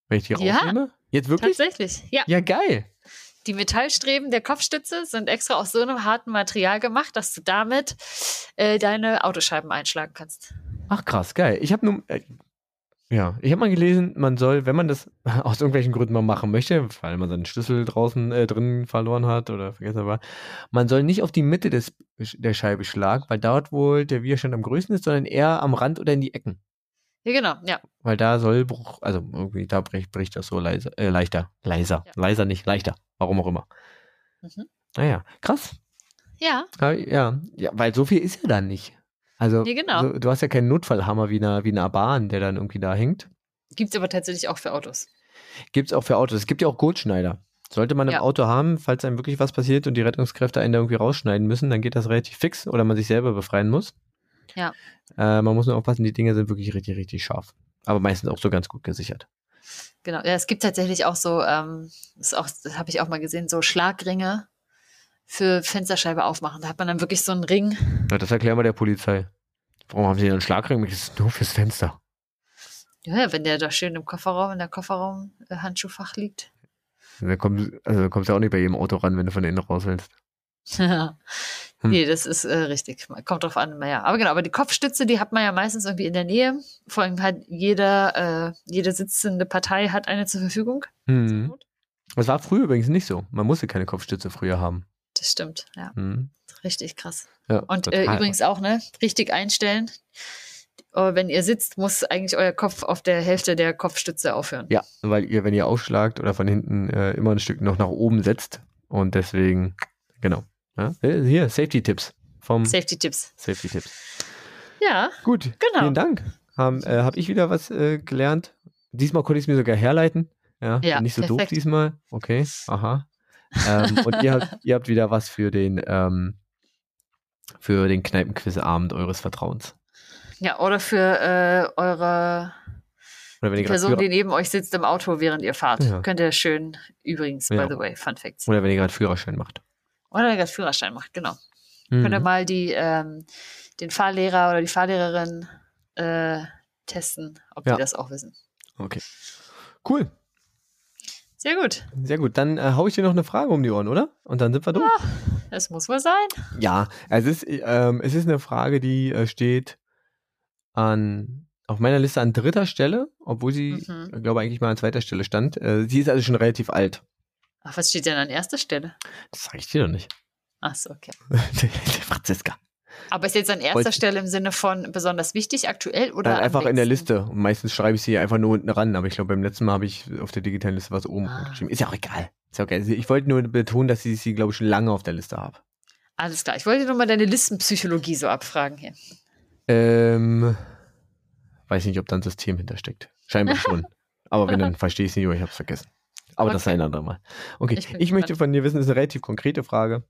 Wenn ich die Ja. rausnehme? Jetzt wirklich? Tatsächlich, ja. Ja, geil. Die Metallstreben der Kopfstütze sind extra aus so einem harten Material gemacht, dass du damit äh, deine Autoscheiben einschlagen kannst. Ach krass, geil. Ich habe nun, äh, ja, ich habe mal gelesen, man soll, wenn man das aus irgendwelchen Gründen mal machen möchte, weil man seinen Schlüssel draußen äh, drin verloren hat oder vergessen war, man soll nicht auf die Mitte des, der Scheibe schlagen, weil dort wohl der Widerstand am größten ist, sondern eher am Rand oder in die Ecken. Ja, genau, ja. Weil da soll Bruch, also irgendwie, da bricht, bricht das so leise, äh, leichter. Leiser. Ja. Leiser nicht, leichter. Warum auch immer. Mhm. Naja, krass. Ja, Ja, ja, ja, weil so viel ist ja dann nicht. Also, Ja, genau. so, du hast ja keinen Notfallhammer wie eine, wie eine Bahn, der dann irgendwie da hängt. gibt es aber tatsächlich auch für Autos. Gibt es auch für Autos. Es gibt ja auch Gurtschneider. Sollte man im Ja. Auto haben, falls einem wirklich was passiert und die Rettungskräfte einen da irgendwie rausschneiden müssen, dann geht das relativ fix oder man sich selber befreien muss. Ja. Äh, man muss nur aufpassen, die Dinger sind wirklich richtig, richtig scharf. Aber meistens auch so ganz gut gesichert. Genau. Ja, es gibt tatsächlich auch so, ähm, das, auch- das habe ich auch mal gesehen, so Schlagringe für Fensterscheibe aufmachen. Da hat man dann wirklich so einen Ring. Ja, das erklären wir der Polizei. Warum haben sie denn einen Schlagring? Das ist nur fürs Fenster. Ja, wenn der da schön im Kofferraum, in der Kofferraum äh, Handschuhfach liegt. Da kommst, also da kommst du auch nicht bei jedem Auto ran, wenn du von innen raus willst. Hm. Nee, das ist äh, richtig. Kommt drauf an, naja. Aber genau, aber die Kopfstütze, die hat man ja meistens irgendwie in der Nähe. Vor allem hat jeder, äh, jede sitzende Partei hat eine zur Verfügung. Hm. Das war früher übrigens nicht so. Man musste keine Kopfstütze früher haben. Das stimmt, ja. Hm. Richtig krass. Ja, Und äh, übrigens auch, ne, richtig einstellen. Äh, wenn ihr sitzt, muss eigentlich euer Kopf auf der Hälfte der Kopfstütze aufhören. Ja, weil ihr, wenn ihr aufschlagt oder von hinten äh, immer ein Stück noch nach oben setzt. Und deswegen, genau. Ja? Äh, Hier, Safety-Tipps vom Safety-Tipps. Safety-Tipps. Ja, Gut, Genau. vielen Dank. Haben, äh, Habe ich wieder was äh, gelernt. Diesmal konnte ich es mir sogar herleiten. Ja, Ja, nicht so doof perfekt. diesmal. Okay, aha. Ähm, und ihr habt, ihr habt wieder was für den, ähm, für den Kneipenquiz-Abend eures Vertrauens. ja, oder für äh, eure Oder wenn ihr gerade Person, Führer- die neben euch sitzt im Auto, während ihr fahrt. Ja. Könnt ihr schön, übrigens, Ja. by the way, Fun Facts. oder wenn ihr gerade Führerschein macht. Oder der gerade Führerschein macht, genau. Könnt ihr Mhm. mal die, ähm, den Fahrlehrer oder die Fahrlehrerin äh, testen, ob Ja. die das auch wissen. Okay. Cool. Sehr gut. Sehr gut. Dann äh, hau ich dir noch eine Frage um die Ohren, oder? Und dann sind wir durch. Das muss wohl sein. Ja, es ist, ähm, es ist eine Frage, die äh, steht an, auf meiner Liste an dritter Stelle, obwohl sie, Mhm. ich glaube, eigentlich mal an zweiter Stelle stand. Äh, sie ist also schon relativ alt. Ach, was steht denn an erster Stelle? Das sage ich dir doch nicht. Ach so, okay. Franziska. Aber ist jetzt an erster Wollt- Stelle im Sinne von besonders wichtig, aktuell oder am einfach in der? Liste. Und meistens schreibe ich sie einfach nur unten ran. Aber ich glaube, beim letzten Mal habe ich auf der digitalen Liste was oben Ah. geschrieben. Ist ja auch egal. Ist ja okay. Also Ich wollte nur betonen, dass ich sie, glaube ich, schon lange auf der Liste habe. Alles klar. Ich wollte nur mal deine Listenpsychologie so abfragen hier. Ähm, weiß nicht, ob da ein System hintersteckt. Scheinbar schon. Aber wenn, dann verstehe ich es nicht oder ich habe es vergessen. Aber das ist Okay. ein andermal. Okay, Ich ich, möchte von dir wissen, das ist eine relativ konkrete Frage.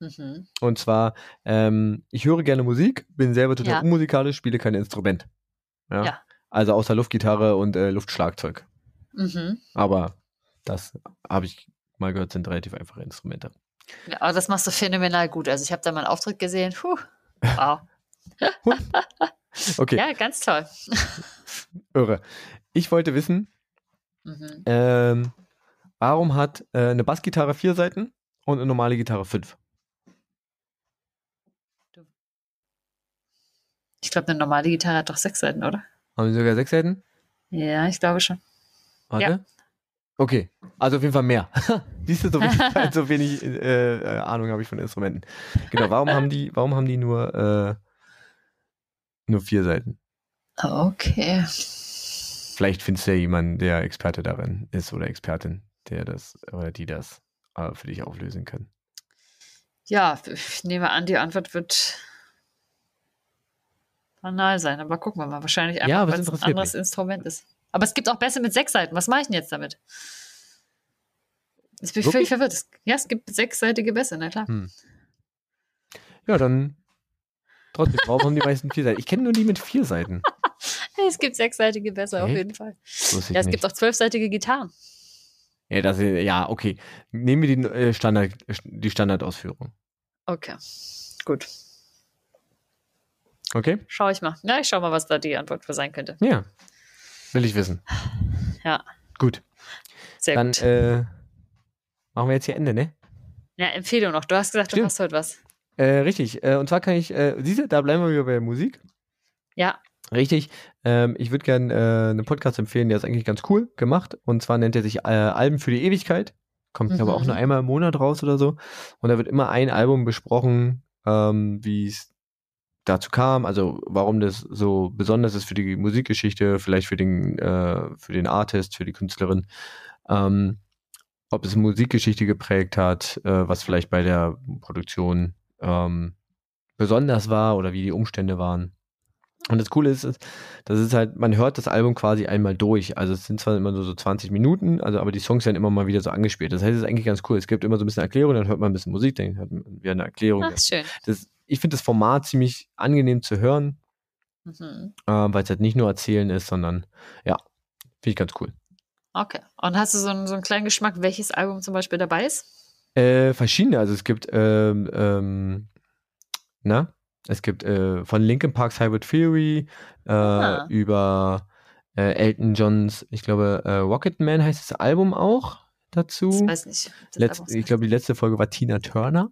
Mhm. Und zwar, ähm, ich höre gerne Musik, bin selber total Ja. unmusikalisch, spiele kein Instrument. Ja. Ja. Also außer Luftgitarre und äh, Luftschlagzeug. Mhm. Aber das habe ich mal gehört, sind relativ einfache Instrumente. Ja, aber das machst du phänomenal gut. Also ich habe da mal einen Auftritt gesehen. Puh. Wow. Okay, Ja, ganz toll. irre. Ich wollte wissen, Mhm. ähm, warum hat äh, eine Bassgitarre vier Seiten und eine normale Gitarre fünf? Ich glaube, eine normale Gitarre hat doch sechs Seiten, oder? Haben sie sogar sechs Seiten? Ja, ich glaube schon. Warte. Ja. Okay, also auf jeden Fall mehr. Siehst du, so wenig, so wenig äh, äh, Ahnung habe ich von Instrumenten. Genau, warum haben die, warum haben die nur, äh, nur vier Seiten? Okay. Vielleicht findest du ja jemanden, der Experte darin ist oder Expertin, der das oder die das äh, für dich auflösen können. Ja, ich nehme an, die Antwort wird banal sein, aber gucken wir mal. Wahrscheinlich einfach, Ja, weil es ein anderes Instrument ist. Aber es gibt auch Bässe mit sechs Seiten. Was mache ich denn jetzt damit? Jetzt bin ich völlig verwirrt. Es- Ja, es gibt sechsseitige Bässe, na klar. Hm. Ja, dann trotzdem, warum haben die meisten vier Seiten? Ich kenne nur die mit vier Seiten. Es gibt sechsseitige Bässe, auf Echt? jeden Fall. Ja, es nicht. gibt auch zwölfseitige Gitarren. ja, das, ja, okay. Nehmen wir die, äh, Standard, die Standardausführung. Okay, gut. Okay? Schau ich mal. Ja, ich schau mal, was da die Antwort für sein könnte. Ja. Will ich wissen. Ja. Gut. Sehr Dann gut. äh, machen wir jetzt hier Ende, ne? Ja, Empfehlung noch. Du hast gesagt, du Stimmt. hast heute was. Äh, richtig. Äh, und zwar kann ich, äh, siehst du, da bleiben wir wieder bei der Musik. Ja. Richtig. Ähm, ich würde gerne äh, einen Podcast empfehlen, der ist eigentlich ganz cool gemacht. Und zwar nennt er sich äh, Alben für die Ewigkeit. Kommt Mhm. aber auch nur einmal im Monat raus oder so. Und da wird immer ein Album besprochen, ähm, wie es dazu kam, also warum das so besonders ist für die Musikgeschichte, vielleicht für den, äh, für den Artist, für die Künstlerin. Ähm, ob es Musikgeschichte geprägt hat, äh, was vielleicht bei der Produktion ähm, besonders war oder wie die Umstände waren. Und das Coole ist, das ist halt, man hört das Album quasi einmal durch. Also es sind zwar immer nur so 20 Minuten, also aber die Songs werden immer mal wieder so angespielt. Das heißt, es ist eigentlich ganz cool. Es gibt immer so ein bisschen Erklärung, dann hört man ein bisschen Musik, dann hört man wieder eine Erklärung. Ach, schön. Das, ich finde das Format ziemlich angenehm zu hören, Mhm. äh, weil es halt nicht nur erzählen ist, sondern ja, finde ich ganz cool. Okay. Und hast du so einen, so einen kleinen Geschmack, welches Album zum Beispiel dabei ist? Äh, verschiedene, also es gibt, ähm, ähm, na, es gibt äh, von Linkin Park's Hybrid Theory äh, Ah. über äh, Elton Johns, ich glaube, äh, Rocketman heißt das Album auch dazu. Ich weiß nicht. Letz, ich glaube, die letzte Folge war Tina Turner.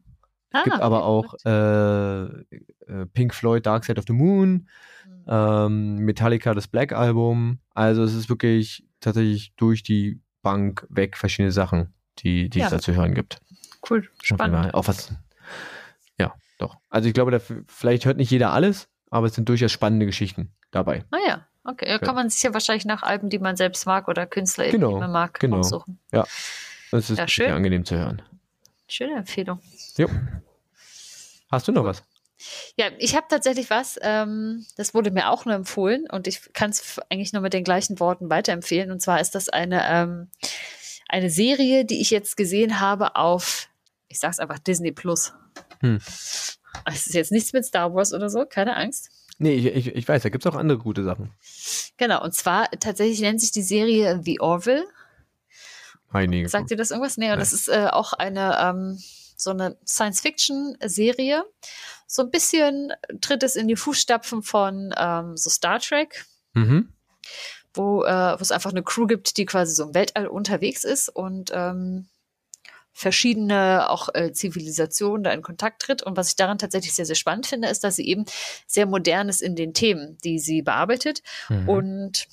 Ah, gibt aber auch äh, äh, Pink Floyd Dark Side of the Moon, Mhm. ähm, Metallica das Black Album. Also es ist wirklich tatsächlich durch die Bank weg verschiedene Sachen, die, die Ja. es da zu hören gibt. Cool, spannend. Auch was. Ja, doch. Also ich glaube, da, vielleicht hört nicht jeder alles, aber es sind durchaus spannende Geschichten dabei. Naja, Ah okay. Da Ja. kann man sich ja wahrscheinlich nach Alben, die man selbst mag oder Künstler, Genau, die man mag, genau. aussuchen. Das ist Ja, schön. sehr angenehm zu hören. Schöne Empfehlung. Jo. Hast du noch was? Ja, ich habe tatsächlich was, ähm, das wurde mir auch nur empfohlen und ich kann es eigentlich nur mit den gleichen Worten weiterempfehlen. Und zwar ist das eine, ähm, eine Serie, die ich jetzt gesehen habe auf, ich sag's einfach, Disney Plus. Hm. Es ist jetzt nichts mit Star Wars oder so, keine Angst. Nee, ich, ich, ich weiß, da gibt es auch andere gute Sachen. Genau, und zwar tatsächlich nennt sich die Serie The Orville. Heilige. Sagt ihr das irgendwas? Nee, und das ist äh, auch eine ähm, so eine Science-Fiction-Serie. So ein bisschen tritt es in die Fußstapfen von ähm, so Star Trek, Mhm. wo, äh, es einfach eine Crew gibt, die quasi so im Weltall unterwegs ist und ähm, verschiedene auch äh, Zivilisationen da in Kontakt tritt. Und was ich daran tatsächlich sehr, sehr spannend finde, ist, dass sie eben sehr modern ist in den Themen, die sie bearbeitet Mhm. und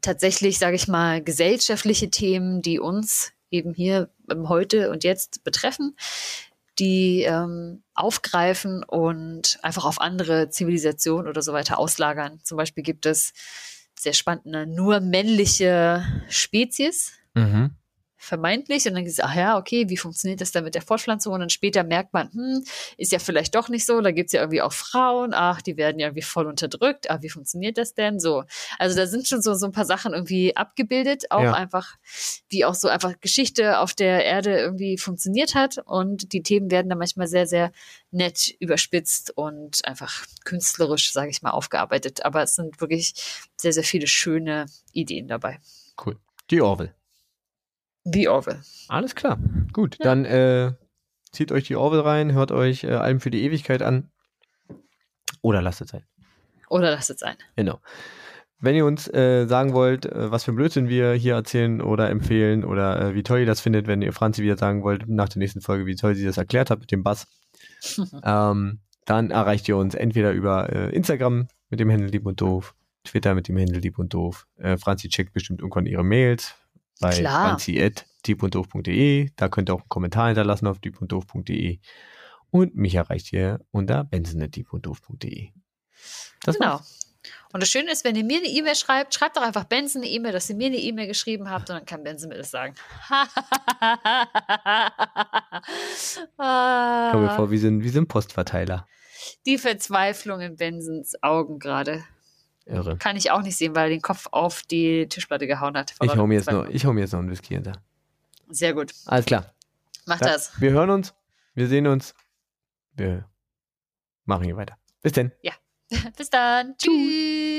tatsächlich, sage ich mal, gesellschaftliche Themen, die uns eben hier Heute und Jetzt betreffen, die ähm, aufgreifen und einfach auf andere Zivilisationen oder so weiter auslagern. Zum Beispiel gibt es sehr spannende, nur männliche Spezies. Mhm. Vermeintlich und dann gesagt, ach ja, okay, wie funktioniert das dann mit der Fortpflanzung? Und dann später merkt man, hm, ist ja vielleicht doch nicht so, da gibt's ja irgendwie auch Frauen, ach, die werden ja irgendwie voll unterdrückt, ach, wie funktioniert das denn? So. Also da sind schon so, so ein paar Sachen irgendwie abgebildet, auch ja. einfach, wie auch so einfach Geschichte auf der Erde irgendwie funktioniert hat und die Themen werden dann manchmal sehr, sehr nett überspitzt und einfach künstlerisch, sage ich mal, aufgearbeitet. Aber es sind wirklich sehr, sehr viele schöne Ideen dabei. Cool. Die Orwell. The Orville. Alles klar. Gut, ja. dann äh, zieht euch die Orville rein, hört euch äh, Alben für die Ewigkeit an. Oder lasst es sein. Oder lasst es sein. Genau. Wenn ihr uns äh, sagen wollt, äh, was für ein Blödsinn wir hier erzählen oder empfehlen oder äh, wie toll ihr das findet, wenn ihr Franzi wieder sagen wollt nach der nächsten Folge, wie toll sie das erklärt hat mit dem Bass, ähm, dann erreicht ihr uns entweder über äh, Instagram mit dem Händel lieb und doof, Twitter mit dem Händel lieb und doof. Äh, Franzi checkt bestimmt irgendwann ihre Mails bei franzi.diebunddoof.de. Da könnt ihr auch einen Kommentar hinterlassen auf diebunddoof.de. Und mich erreicht ihr unter benson.diebunddoof.de. Genau. War's. Und das Schöne ist, wenn ihr mir eine E-Mail schreibt, schreibt doch einfach Benson eine E-Mail, dass ihr mir eine E-Mail geschrieben habt und dann kann Benson mir das sagen. Kommen wir vor, wie sind, wie sind Postverteiler. Die Verzweiflung in Bensons Augen gerade. Irre. Kann ich auch nicht sehen, weil er den Kopf auf die Tischplatte gehauen hat. Ich hau, mir jetzt noch, ich hau mir jetzt noch einen Whisky hinter. Sehr gut. Alles klar. Mach da, das. Wir hören uns. Wir sehen uns. Wir machen hier weiter. Bis denn. Ja. Bis dann. Tschüss.